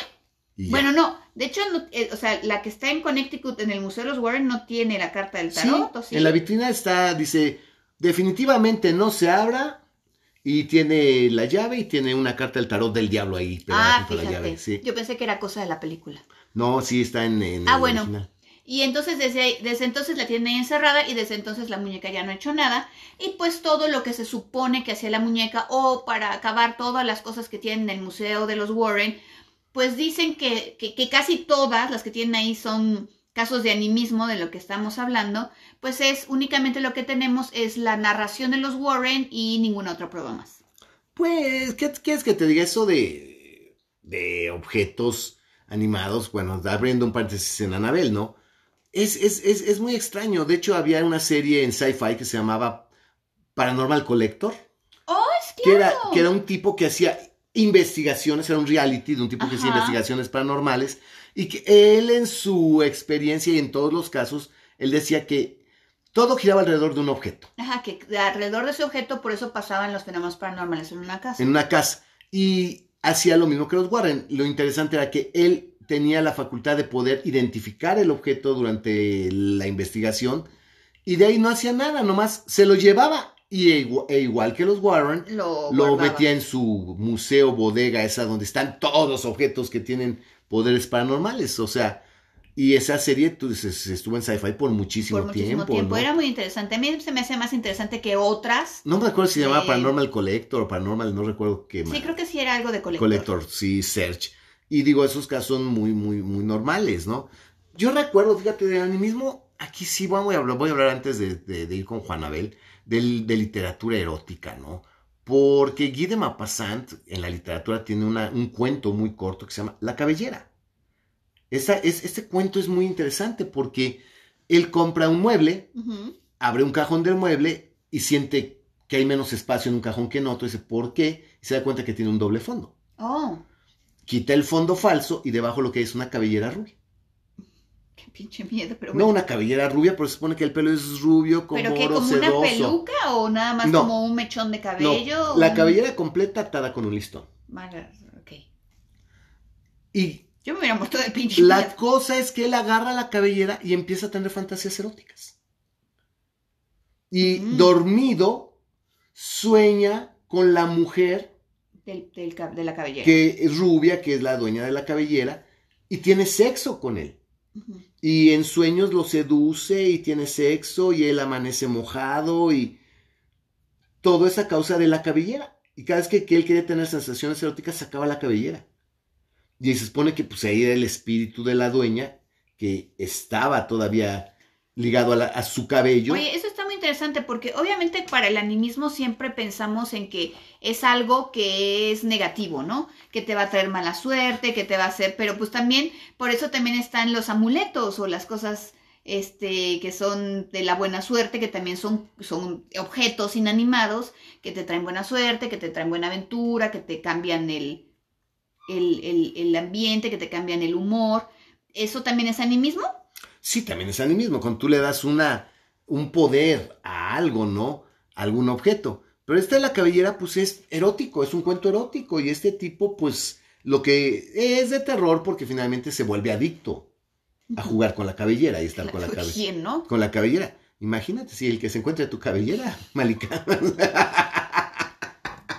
Bueno, no, de hecho, eh, o sea, la que está en Connecticut en el Museo de los Warren no tiene la carta del tarot. En la vitrina está, dice, definitivamente no se abra y tiene la llave y tiene una carta del tarot del diablo ahí. Ah, fíjate. La llave, sí. Yo pensé que era cosa de la película. No, sí está en, ah, bueno. Y entonces desde, desde entonces la tiene encerrada y desde entonces la muñeca ya no ha hecho nada. Y pues todo lo que se supone que hacía la muñeca o para acabar todas las cosas que tienen en el Museo de los Warren, pues dicen que, que, casi todas las que tienen ahí son casos de animismo de lo que estamos hablando, pues es únicamente lo que tenemos es la narración de los Warren y ninguna otra prueba más. Pues, ¿qué quieres que te diga eso de, de objetos animados? Bueno, abriendo un paréntesis en Anabel, ¿no? Es, es, es, es, muy extraño. De hecho, había una serie en sci-fi que se llamaba Paranormal Collector. Oh, es que era, que era un tipo que hacía investigaciones, era un reality de un tipo que hacía investigaciones paranormales, y que él en su experiencia y en todos los casos, él decía que todo giraba alrededor de un objeto. Ajá, que alrededor de ese objeto por eso pasaban los fenómenos paranormales en una casa. En una casa. Y hacía lo mismo que los Warren. Lo interesante era que él tenía la facultad de poder identificar el objeto durante la investigación y de ahí no hacía nada, nomás se lo llevaba y e igual, que los Warren, lo, metía en su museo, bodega, esa donde están todos los objetos que tienen poderes paranormales. O sea, y esa serie tú, estuvo en sci-fi por muchísimo por muchísimo tiempo. Era muy interesante. A mí se me hace más interesante que otras. No me acuerdo si se llamaba Paranormal Collector o Paranormal, no recuerdo qué más. Sí, creo que sí era algo de Collector. Collector, sí, Search. Y digo, esos casos son muy, muy, muy normales, ¿no? Yo recuerdo, fíjate, de animismo, aquí sí voy a hablar, voy a hablar antes de, de ir con Juan Abel de, literatura erótica, ¿no? Porque Guy de Maupassant en la literatura tiene un cuento muy corto que se llama La cabellera. Esa, es, este cuento es muy interesante porque él compra un mueble, abre un cajón del mueble y siente que hay menos espacio en un cajón que en otro. Y dice, ¿por qué? Y se da cuenta que tiene un doble fondo. Oh. Quita el fondo falso y debajo lo que es una cabellera rubia pinche miedo, pero No, una cabellera rubia, pero se supone que el pelo es rubio, como ¿Pero qué, como una peluca o nada más como un mechón de cabello? la cabellera completa atada con un listón. ok. Y... Yo me hubiera muerto de pinche La cosa es que él agarra la cabellera y empieza a tener fantasías eróticas. Y mm. dormido sueña con la mujer del, de la cabellera. Que es rubia, que es la dueña de la cabellera, y tiene sexo con él. Y en sueños lo seduce y tiene sexo y él amanece mojado y todo es a causa de la cabellera. Y cada vez que, él quería tener sensaciones eróticas sacaba la cabellera. Y se supone que pues ahí era el espíritu de la dueña que estaba todavía ligado a, su cabello. Oye, eso muy interesante porque obviamente para el animismo siempre pensamos en que es algo que es negativo, ¿no? Que te va a traer mala suerte, que te va a hacer, pero pues también por eso también están los amuletos o las cosas este que son de la buena suerte, que también son, son objetos inanimados que te traen buena suerte, que te traen buena aventura, que te cambian el, el, el ambiente, que te cambian el humor. ¿Eso también es animismo? sí, también es animismo, cuando tú le das una, un poder a algo, ¿no? A algún objeto. Pero esta de la cabellera, pues es erótico, es un cuento erótico y este tipo, pues lo que es de terror porque finalmente se vuelve adicto a jugar con la cabellera y estar con la cabellera. ¿no? Con la cabellera. Imagínate si el que se encuentre tu cabellera, Malika.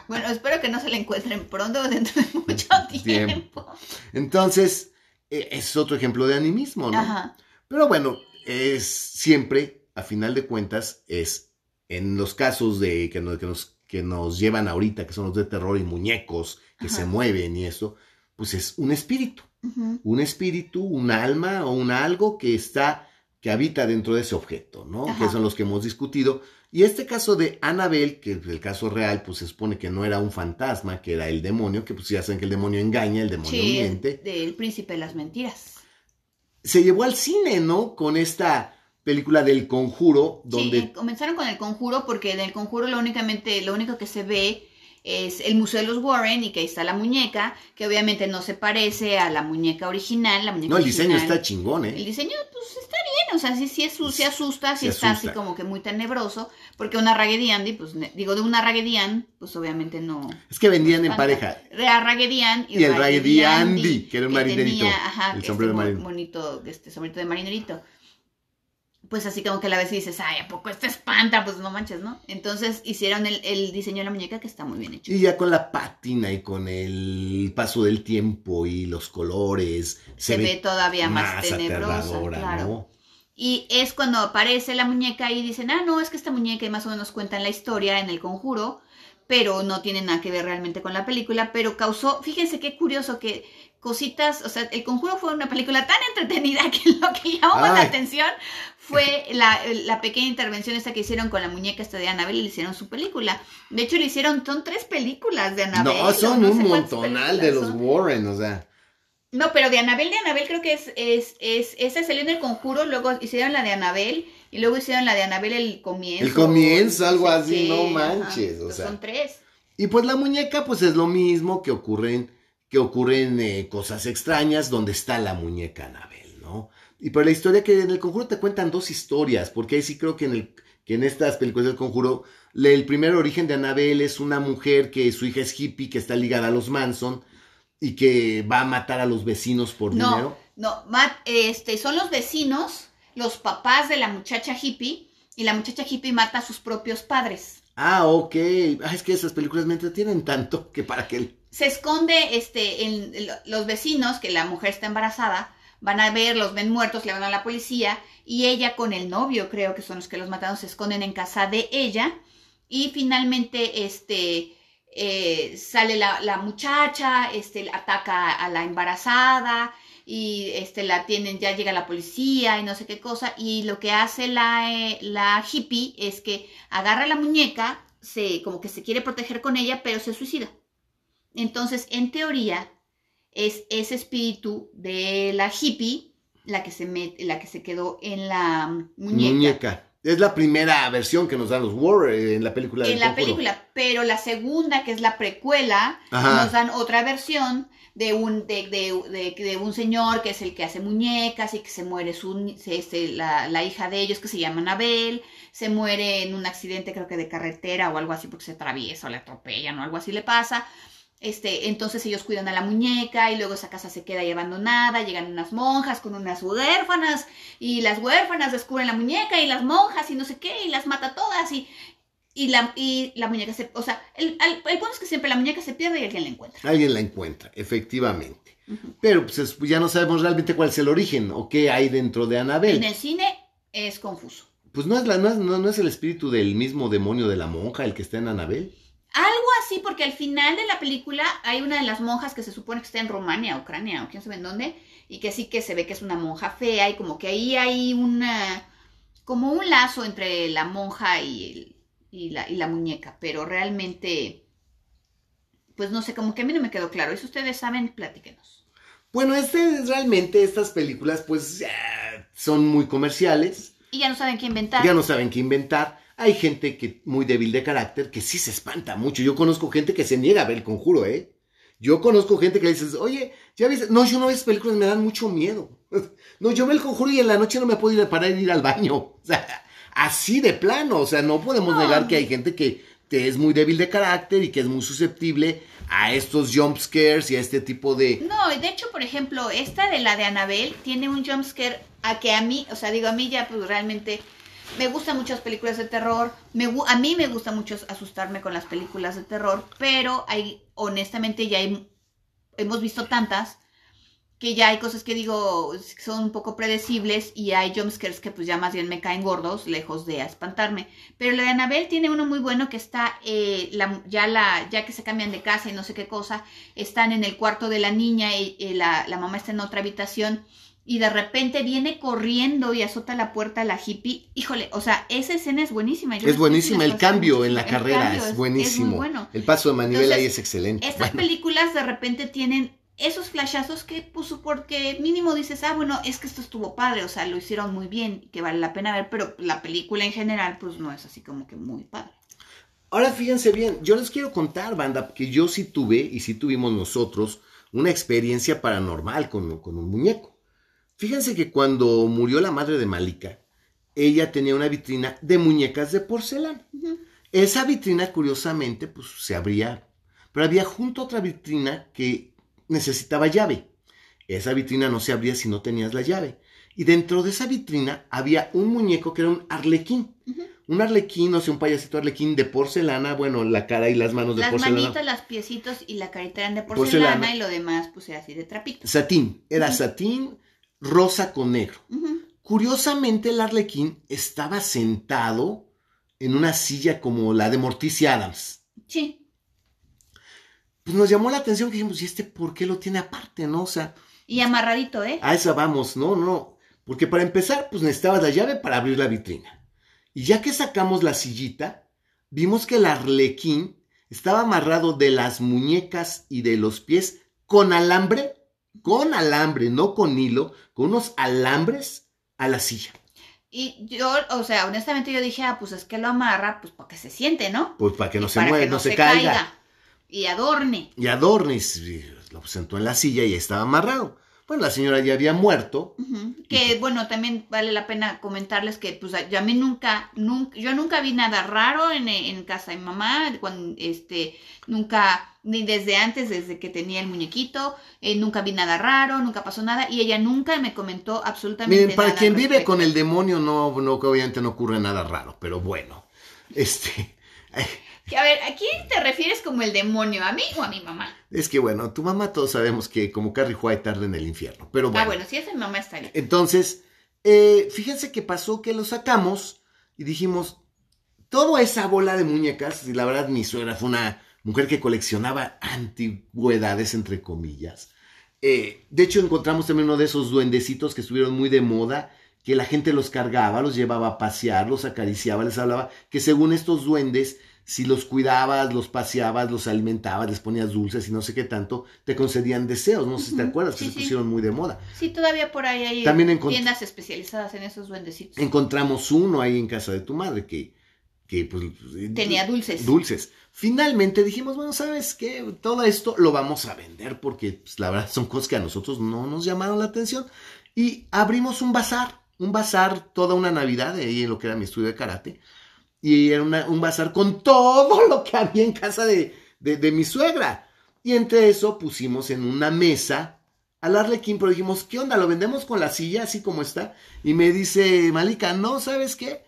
Bueno, espero que no se le encuentren pronto dentro de mucho tiempo. Entonces, e, es otro ejemplo de animismo, ¿no? Ajá. Pero bueno, es siempre, a final de cuentas, es en los casos de que nos, que nos, que nos llevan ahorita, que son los de terror y muñecos que se mueven y eso, pues es un espíritu. Un espíritu, un alma o un algo que está, que habita dentro de ese objeto, ¿no? Que son los que hemos discutido. Y este caso de Annabel, que el caso real, pues se supone que no era un fantasma, que era el demonio, que pues ya saben que el demonio engaña, el demonio Sí, miente. del príncipe de las mentiras. Se llevó al cine, ¿no? Con esta película del conjuro, donde... Sí, comenzaron con el conjuro porque en el conjuro lo únicamente, lo único que se ve es el Museo de los Warren y que ahí está la muñeca, que obviamente no se parece a la muñeca original. La muñeca no, el diseño está chingón, ¿eh? El diseño, pues está bien, o sea, sí, sí, asu- sí asusta, sí está asusta. así como que muy tenebroso, porque una Raggedy Andy, pues digo, de una Raggedy Ann, pues obviamente no. Es que vendían en pareja. Era Raggedy Ann y, Y el Raggedy Andy, que era un marinerito, el este bonito, este sombrerito de marinerito. Pues así como que a la vez dices, ay, ¿a poco esto espanta? Pues no manches, ¿no? Entonces hicieron el, el diseño de la muñeca que está muy bien hecho. Y ya con la pátina y con el paso del tiempo y los colores. Se, ve, todavía más, tenebrosa, claro. ¿no? Y es cuando aparece la muñeca y dicen, ah, no, es que esta muñeca y más o menos cuentan la historia en el conjuro, pero no tiene nada que ver realmente con la película, pero causó, fíjense qué curioso que cositas, o sea, el conjuro fue una película tan entretenida que lo que llamó la atención fue la, la pequeña intervención esta que hicieron con la muñeca esta de Annabelle y le hicieron su película. De hecho, le hicieron, son tres películas de Annabelle. No, son no un montonal de los son. Warren, o sea. No, pero de Anabel, de Anabel creo que es, es, es, esa salió en el conjuro, luego hicieron la de Anabel y luego hicieron la de Anabel el comienzo. El comienzo, algo así, no ajá. manches, o sea. Son tres. Y pues la muñeca, pues es lo mismo que ocurren, que ocurren eh, cosas extrañas donde está la muñeca Anabel, ¿no? Y pero la historia que en el conjuro te cuentan dos historias, porque ahí sí creo que en, el, que en estas películas del conjuro, el primer origen de Anabel es una mujer que su hija es hippie, que está ligada a los Manson y que va a matar a los vecinos por No, dinero. no, Matt, este, son los vecinos, los papás de la muchacha hippie y la muchacha hippie mata a sus propios padres. Ah, ok. Ah, es que esas películas me entretienen tanto que para que... se esconde este en, en lo- los vecinos que la mujer está embarazada van a ver los ven muertos le van a la policía y ella con el novio creo que son los que los mataron se esconden en casa de ella y finalmente este eh, sale la, la muchacha este ataca a la embarazada y este la tienen ya llega la policía y no sé qué cosa y lo que hace la, eh, la hippie es que agarra la muñeca se como que se quiere proteger con ella pero se suicida entonces, en teoría, es ese espíritu de la hippie la que se, met- la que se quedó en la muñeca. Muñeca. Es la primera versión que nos dan los Warren en la película. En la Conjuro. película, pero la segunda, que es la precuela, Ajá. nos dan otra versión de un, de, de- de- de un señor que es el que hace muñecas y que se muere su, se- la, la hija de ellos que se llama Anabel, se muere en un accidente creo que de carretera o algo así porque se atraviesa o le atropellan o algo así le pasa. Este, entonces ellos cuidan a la muñeca y luego esa casa se queda ahí abandonada, llegan unas monjas con unas huérfanas y las huérfanas descubren la muñeca y las monjas y no sé qué y las mata todas y, y, la, y la muñeca se... O sea, el, el, el punto es que siempre la muñeca se pierde y alguien la encuentra. Alguien la encuentra, efectivamente. Pero pues, es- ya no sabemos realmente cuál es el origen o qué hay dentro de Anabel. En el cine es confuso. Pues no es, la, no, es, no- no es el espíritu del mismo demonio de la monja el que está en Anabel. Algo así, porque al final de la película hay una de las monjas que se supone que está en Rumania, Ucrania o quién sabe en dónde, y que sí que se ve que es una monja fea y como que ahí hay una, como un lazo entre la monja y, el- y, la, y la muñeca, pero realmente, pues no sé, como que a mí no me quedó claro. Y si ustedes saben, platíquenos. Bueno, este, realmente estas películas pues son muy comerciales. Y ya no saben qué inventar. Ya no saben qué inventar. Hay gente que muy débil de carácter que sí se espanta mucho. Yo conozco gente que se niega a ver el conjuro, ¿eh? Yo conozco gente que le dices, oye, ya viste, no, yo no veo películas, me dan mucho miedo. No, yo veo el conjuro y en la noche no me puedo ir a parar y ir al baño. O sea, así de plano. O sea, no podemos No. negar que hay gente que, que es muy débil de carácter y que es muy susceptible a estos jump scares y a este tipo de... No, de hecho, por ejemplo, esta de la de Annabelle tiene un jumpscare a que a mí, o sea, digo, a mí ya pues realmente me gustan muchas películas de terror, me, a mí me gusta mucho asustarme con las películas de terror, pero hay, honestamente ya hay, hemos visto tantas que ya hay cosas que digo son un poco predecibles y hay jumpscares que pues ya más bien me caen gordos, lejos de espantarme. Pero la de Annabelle tiene uno muy bueno que está, eh, la- ya, la, ya que se cambian de casa y no sé qué cosa, están en el cuarto de la niña y, la mamá está en otra habitación y de repente viene corriendo y azota la puerta a la hippie. Híjole, o sea, esa escena es buenísima. es buenísima, el cambio en la carrera es, buenísimo. bueno. El paso de manivela ahí es excelente. Estas películas de repente tienen esos flashazos que puso porque mínimo dices, ah, bueno, es que esto estuvo padre, o sea, lo hicieron muy bien, que vale la pena ver, pero la película en general, pues no es así como que muy padre. Ahora fíjense bien, yo les quiero contar, banda, que yo sí tuve y sí tuvimos nosotros una experiencia paranormal con, con un muñeco. Fíjense que cuando murió la madre de Malika, ella tenía una vitrina de muñecas de porcelana. Esa vitrina, curiosamente, pues se abría, pero había junto a otra vitrina que necesitaba llave. Esa vitrina no se abría si no tenías la llave. Y dentro de esa vitrina había un muñeco que era un arlequín. Un arlequín, o sea, un payasito arlequín de porcelana, bueno, la cara y las manos de porcelana. Las manitas, las piecitos y la carita eran de porcelana, y lo demás, pues era así de trapito. Satín, era satín rosa con negro. Curiosamente, el arlequín estaba sentado en una silla como la de Morticia Adams. Sí pues nos llamó la atención que dijimos, ¿y este por qué lo tiene aparte, no? O sea. Y amarradito, ¿eh? A esa vamos, no, no. Porque para empezar, pues necesitabas la llave para abrir la vitrina. Y ya que sacamos la sillita, vimos que el arlequín estaba amarrado de las muñecas y de los pies con alambre, con alambre, no con hilo, con unos alambres a la silla. Y yo, o sea, honestamente yo dije, ah, pues es que lo amarra, pues para que se siente, ¿no? Pues para que no se mueva, no, se, caiga. Y adorne. Y adorne. Y lo sentó en la silla y estaba amarrado. Bueno, la señora ya había muerto. Que bueno, también vale la pena comentarles que pues yo a mí nunca, nunca, yo nunca vi nada raro en, en casa de mi mamá, cuando este, nunca, ni desde antes, desde que tenía el muñequito, eh, nunca vi nada raro, nunca pasó nada, y ella nunca me comentó absolutamente Miren, para quien vive con el demonio, no, no, obviamente no ocurre nada raro, pero bueno, este, Que a ver, ¿a quién te refieres como el demonio? ¿A mí o a mi mamá? Es que bueno, tu mamá todos sabemos que como Carrie White tarda en el infierno, pero bueno. Ah, bueno, si es mi mamá está bien. Entonces, eh, fíjense que pasó que lo sacamos y dijimos, toda esa bola de muñecas, y la verdad mi suegra fue una mujer que coleccionaba antigüedades, entre comillas. Eh, de hecho, encontramos también uno de esos duendecitos que estuvieron muy de moda, que la gente los cargaba, los llevaba a pasear, los acariciaba, les hablaba, que según estos duendes si los cuidabas, los paseabas, los alimentabas, les ponías dulces y no sé qué tanto, te concedían deseos. No sé si te acuerdas, que se pusieron muy de moda. Sí, todavía por ahí hay tiendas especializadas en esos duendecitos. Encontramos uno ahí en casa de tu madre que, que pues, tenía dulces. Dulces. Finalmente dijimos, bueno, ¿sabes qué? Todo esto lo vamos a vender porque pues, la verdad son cosas que a nosotros no nos llamaron la atención. Y abrimos un bazar, un bazar toda una Navidad, ahí en lo que era mi estudio de karate y era un bazar con todo lo que había en casa de, mi suegra. Y entre eso pusimos en una mesa al Arlequín, pero dijimos, ¿qué onda? ¿Lo vendemos con la silla así como está? Y me dice Malika, no, ¿sabes qué?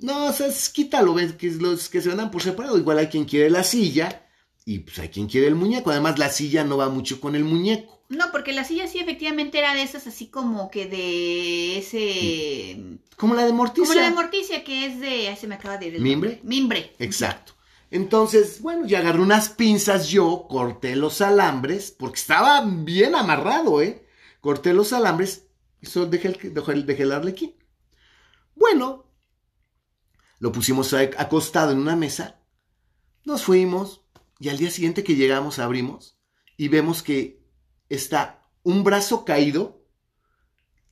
No, o sea, quítalo, que los que se vendan por separado. Igual hay quien quiere la silla y pues hay quien quiere el muñeco. Además, la silla no va mucho con el muñeco. No, porque la silla sí efectivamente era de esas así como que de ese... Como la de Morticia. Como la de Morticia, que es de... Se me acaba de ir. ¿Mimbre? Mimbre. Exacto. Entonces, bueno, ya agarré unas pinzas yo, corté los alambres, porque estaba bien amarrado, ¿eh? Corté los alambres y solo dejé el, dejé el arlequín. Bueno, lo pusimos acostado en una mesa, nos fuimos y al día siguiente que llegamos abrimos y vemos que está un brazo caído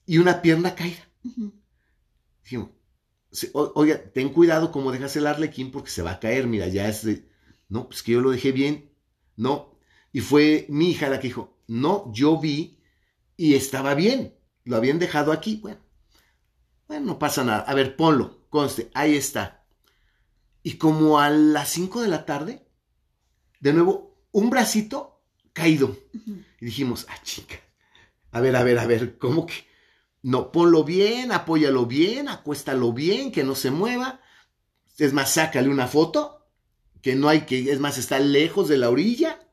y una pierna caída. Dijimos, oiga, ten cuidado como dejas el arlequín porque se va a caer, mira, ya es de... No, pues que yo lo dejé bien. No. Y fue mi hija la que dijo, no, yo vi y estaba bien. Lo habían dejado aquí. Bueno, bueno, no pasa nada. A ver, ponlo, conste, ahí está. Y como a las 5 de la tarde, de nuevo, un bracito caído. Dijimos, ah, chica, a ver, a ver, a ver, ¿cómo que? No, ponlo bien, apóyalo bien, acuéstalo bien, que no se mueva. Es más, sácale una foto, que no hay que, es más, está lejos de la orilla.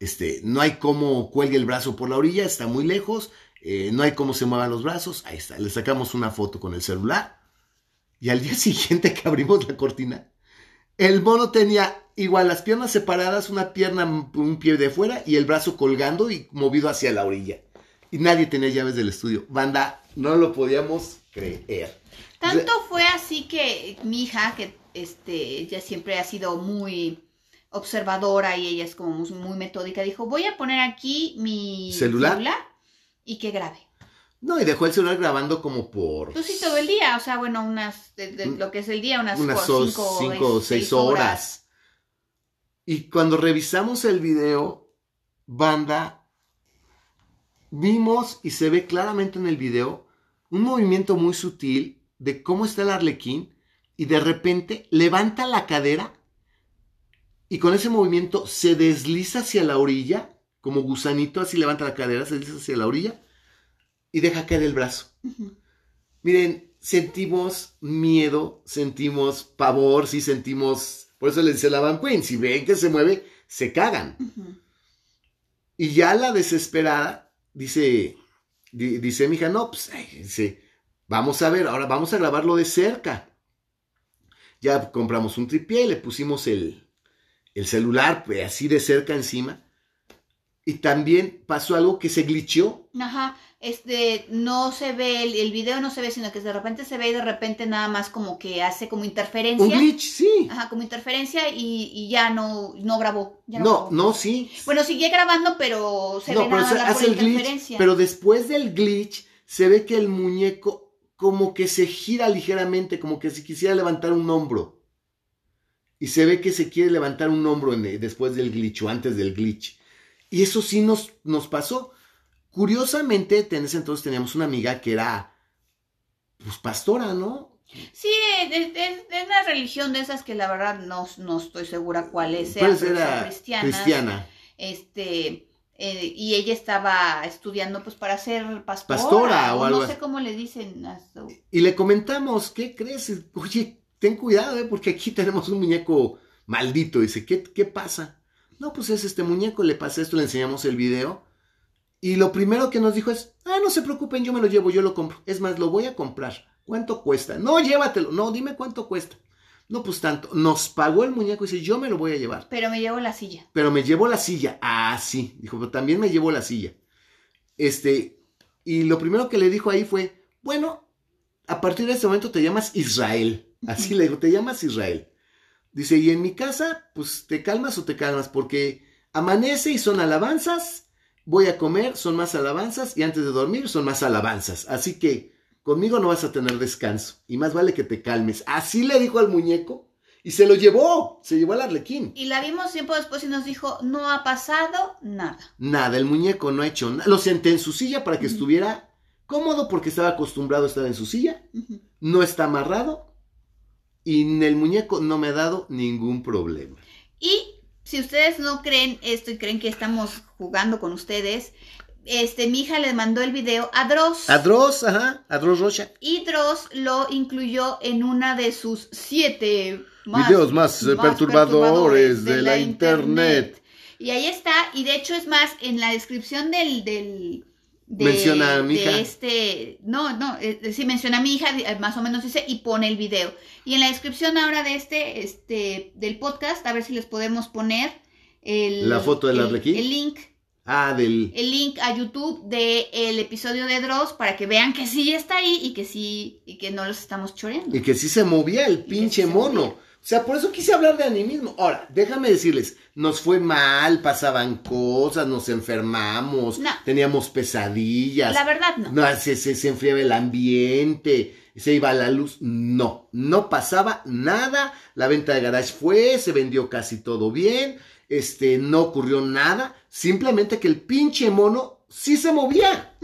Este, no hay cómo cuelgue el brazo por la orilla, está muy lejos. Eh, no hay cómo se muevan los brazos. Ahí está, le sacamos una foto con el celular. Y al día siguiente que abrimos la cortina, el mono tenía igual las piernas separadas, una pierna, un pie de fuera y el brazo colgando y movido hacia la orilla. y nadie tenía llaves del estudio. Banda, no lo podíamos creer. Tanto fue así que mi hija, que este, ya siempre ha sido muy observadora y ella es como muy, metódica, dijo, voy a poner aquí mi celular, y que grabe. No, y dejó el celular grabando como por... Pues sí, todo el día, o sea, bueno, unas, de, lo que es el día, unas, unas cinco, o seis horas. Y cuando revisamos el video, banda, vimos y se ve claramente en el video un movimiento muy sutil de cómo está el arlequín y de repente levanta la cadera y con ese movimiento se desliza hacia la orilla, como gusanito, así levanta la cadera, se desliza hacia la orilla y deja caer el brazo. Miren, sentimos miedo, sentimos pavor, sí sentimos, por eso le dice la Van Queen, si ven que se mueve, se cagan. Y ya la desesperada dice, dice mi hija, no, pues, vamos a ver, ahora vamos a grabarlo de cerca. Ya compramos un tripié, le pusimos el, el celular pues, así de cerca encima. Y también pasó algo que se glitchó. Ajá, este, no se ve, el, el, video no se ve, sino que de repente se ve y de repente nada más como que hace como interferencia. Un glitch, sí. Ajá, como interferencia y, y ya no, no grabó. no, no, sí. Bueno, sigue grabando, pero se ve nada más hace el glitch, Pero después del glitch se ve que el muñeco como que se gira ligeramente, como que si quisiera levantar un hombro y se ve que se quiere levantar un hombro después del glitch o antes del glitch. Y eso sí nos, nos pasó. Curiosamente, en ese entonces teníamos una amiga que era, pues, pastora, ¿no? Sí, es, una religión de esas que la verdad no, no estoy segura cuál es. Sea, pues era cristiana. Este, eh, y ella estaba estudiando pues para ser pastora, pastora o, algo. No sé cómo le dicen. Y le comentamos, ¿qué crees? Oye, ten cuidado, ¿eh? porque aquí tenemos un muñeco maldito. Dice, ¿qué, ¿qué pasa? No, pues es este muñeco, le pasa esto, le enseñamos el video. Y lo primero que nos dijo es, ah, no se preocupen, yo me lo llevo, yo lo compro. Es más, lo voy a comprar. ¿Cuánto cuesta? No, llévatelo. No, dime cuánto cuesta. No, pues tanto. Nos pagó el muñeco y dice, yo me lo voy a llevar. Pero me llevo la silla. Pero me llevo la silla. Ah, sí. Dijo, pero también me llevo la silla. Este, y lo primero que le dijo ahí fue, bueno, a partir de este momento te llamas Israel. Así le digo, te llamas Israel. Dice, y en mi casa, pues te calmas o te calmas, porque amanece y son alabanzas, voy a comer, son más alabanzas, y antes de dormir son más alabanzas. Así que conmigo no vas a tener descanso, y más vale que te calmes. Así le dijo al muñeco, y se lo llevó, se llevó al arlequín. Y la vimos tiempo después y nos dijo, no ha pasado nada. Nada, el muñeco no ha hecho nada. Lo senté en su silla para que estuviera cómodo porque estaba acostumbrado a estar en su silla. No está amarrado, y el muñeco no me ha dado ningún problema. Y si ustedes no creen esto y creen que estamos jugando con ustedes, este, mi hija le mandó el video a Dross. A Dross, ajá, a Dross Rocha. Y Dross lo incluyó en una de sus siete videos más, perturbadores, de, la, internet. Y ahí está, y de hecho es más, en la descripción del, del menciona a mi hija. este, no, no, eh, sí menciona a mi hija, eh, más o menos dice, y pone el video. Y en la descripción ahora de este, este, del podcast, a ver si les podemos poner el... La foto del arlequín. El link. Ah, del... El link a YouTube del el episodio de Dross para que vean que sí está ahí y que sí, y que no los estamos choreando. Y que sí se movía el pinche mono. O sea, por eso quise hablar de animismo. Ahora, déjame decirles, nos fue mal, pasaban cosas, nos enfermamos, teníamos pesadillas. La verdad no. no se, se, enfriaba el ambiente, se iba la luz. No, no pasaba nada. La venta de garage fue, se vendió casi todo bien, este, no ocurrió nada. Simplemente que el pinche mono sí se movía.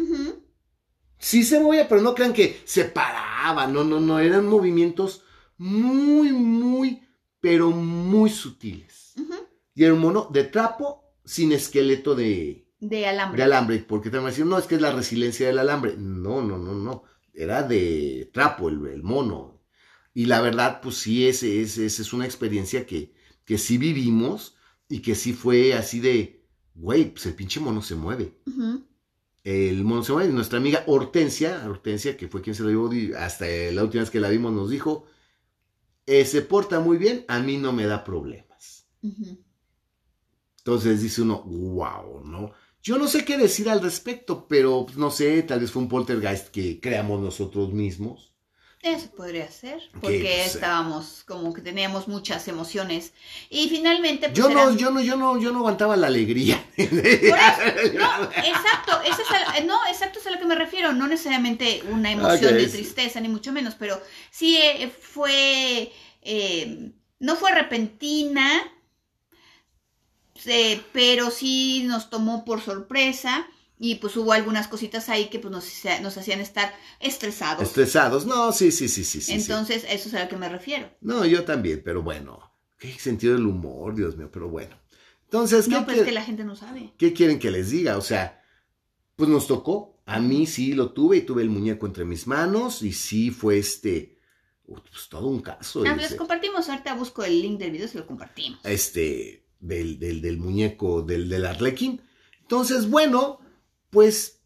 Sí se movía, pero no crean que se paraba, no, no, no, eran movimientos muy, muy, pero muy sutiles. Y era un mono de trapo sin esqueleto de, de alambre. De alambre, porque te van a decir, no, es que es la resiliencia del alambre. No, no, no, no. Era de trapo el, mono. Y la verdad, pues sí, esa es, es, una experiencia que, que sí vivimos y que sí fue así de, güey, pues el pinche mono se mueve. El mono se mueve. Nuestra amiga Hortensia, Hortensia, que fue quien se lo llevó hasta la última vez que la vimos, nos dijo, eh, se porta muy bien, a mí no me da problemas. Entonces dice uno, wow, ¿no? Yo no sé qué decir al respecto, pero no sé, tal vez fue un poltergeist que creamos nosotros mismos. Eso podría ser, porque pues, estábamos como que teníamos muchas emociones y finalmente. Pues, yo no, yo no, yo no, yo no aguantaba la alegría. no, exacto, eso es no, exacto es a lo que me refiero, no necesariamente una emoción de tristeza ni mucho menos, pero sí eh, fue, eh, no fue repentina, eh, pero sí nos tomó por sorpresa y pues hubo algunas cositas ahí que pues nos, nos hacían estar estresados. Estresados, no, sí, sí, sí, sí. Entonces, eso es a lo que me refiero. No, yo también, pero bueno, qué sentido del humor, Dios mío, pero bueno. Entonces, No, pues que la gente no sabe. ¿Qué quieren que les diga? O sea, pues nos tocó. A mí sí lo tuve y tuve el muñeco entre mis manos y sí fue este, pues todo un caso. Ah, les compartimos, ahorita busco el link del video y lo compartimos. Este, del, del, del muñeco del, del Arlequín. Entonces, bueno, pues,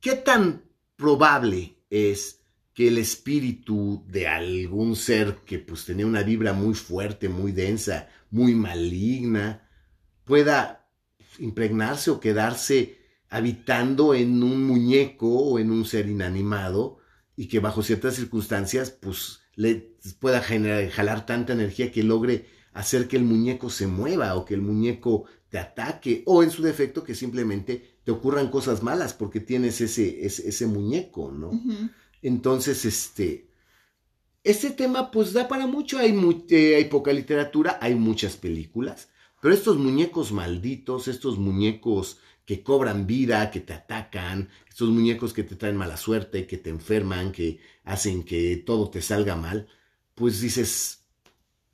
¿qué tan probable es que el espíritu de algún ser que pues tenía una vibra muy fuerte, muy densa, muy maligna, pueda impregnarse o quedarse habitando en un muñeco o en un ser inanimado y que bajo ciertas circunstancias pues le pueda generar, jalar tanta energía que logre hacer que el muñeco se mueva o que el muñeco te ataque o en su defecto que simplemente te ocurran cosas malas porque tienes ese, ese, muñeco, ¿no? Entonces, este, este tema pues da para mucho, hay, eh, hay poca literatura, hay muchas películas, pero estos muñecos malditos, estos muñecos que cobran vida, que te atacan, estos muñecos que te traen mala suerte, que te enferman, que hacen que todo te salga mal, pues dices,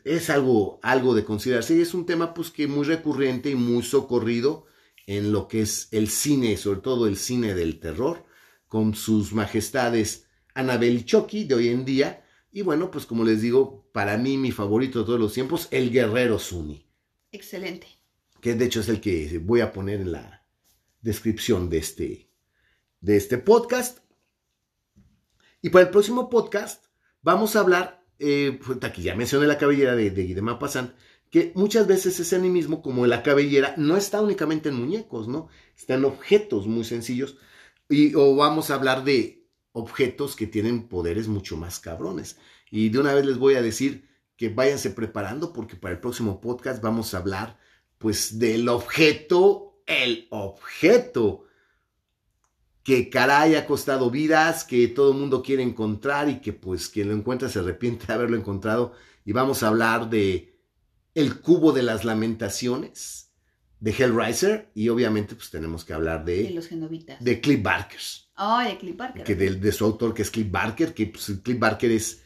es algo, algo de considerarse. Y es un tema pues que muy recurrente y muy socorrido en lo que es el cine, sobre todo el cine del terror, con sus majestades Annabelle Chucky de hoy en día. Y bueno, pues como les digo, para mí mi favorito de todos los tiempos, El Guerrero Suni. Excelente. Que de hecho es el que voy a poner en la descripción de este, de este podcast. Y para el próximo podcast vamos a hablar, eh, pues, aquí ya mencioné la cabellera de, de que muchas veces ese animismo, como la cabellera, no está únicamente en muñecos, ¿no? Está en objetos muy sencillos. Y, o vamos a hablar de objetos que tienen poderes mucho más cabrones. Y de una vez les voy a decir que váyanse preparando porque para el próximo podcast vamos a hablar pues del objeto, el objeto que caray ha costado vidas, que todo el mundo quiere encontrar y que pues quien lo encuentra se arrepiente de haberlo encontrado. Y vamos a hablar de el cubo de las lamentaciones de Hellraiser y obviamente pues tenemos que hablar de... De los genovitas. De Cliff Barker. Oh, de Cliff Barker. Que de, su autor que es Cliff Barker, que pues, Cliff Barker es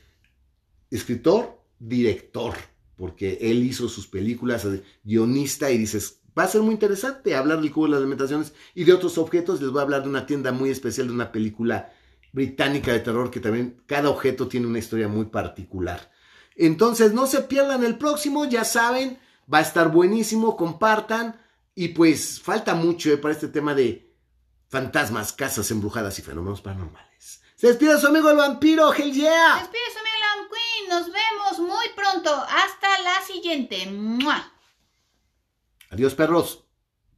escritor, director, porque él hizo sus películas, guionista y dices, va a ser muy interesante hablar del cubo de las lamentaciones y de otros objetos. Les voy a hablar de una tienda muy especial, de una película británica de terror que también cada objeto tiene una historia muy particular. Entonces no se pierdan el próximo, ya saben, va a estar buenísimo, compartan y pues falta mucho eh, para este tema de fantasmas, casas embrujadas y fenómenos paranormales. Se despide su amigo el vampiro, Hell yeah. Se despide su amigo el Queen, nos vemos muy pronto, hasta la siguiente. Adiós perros.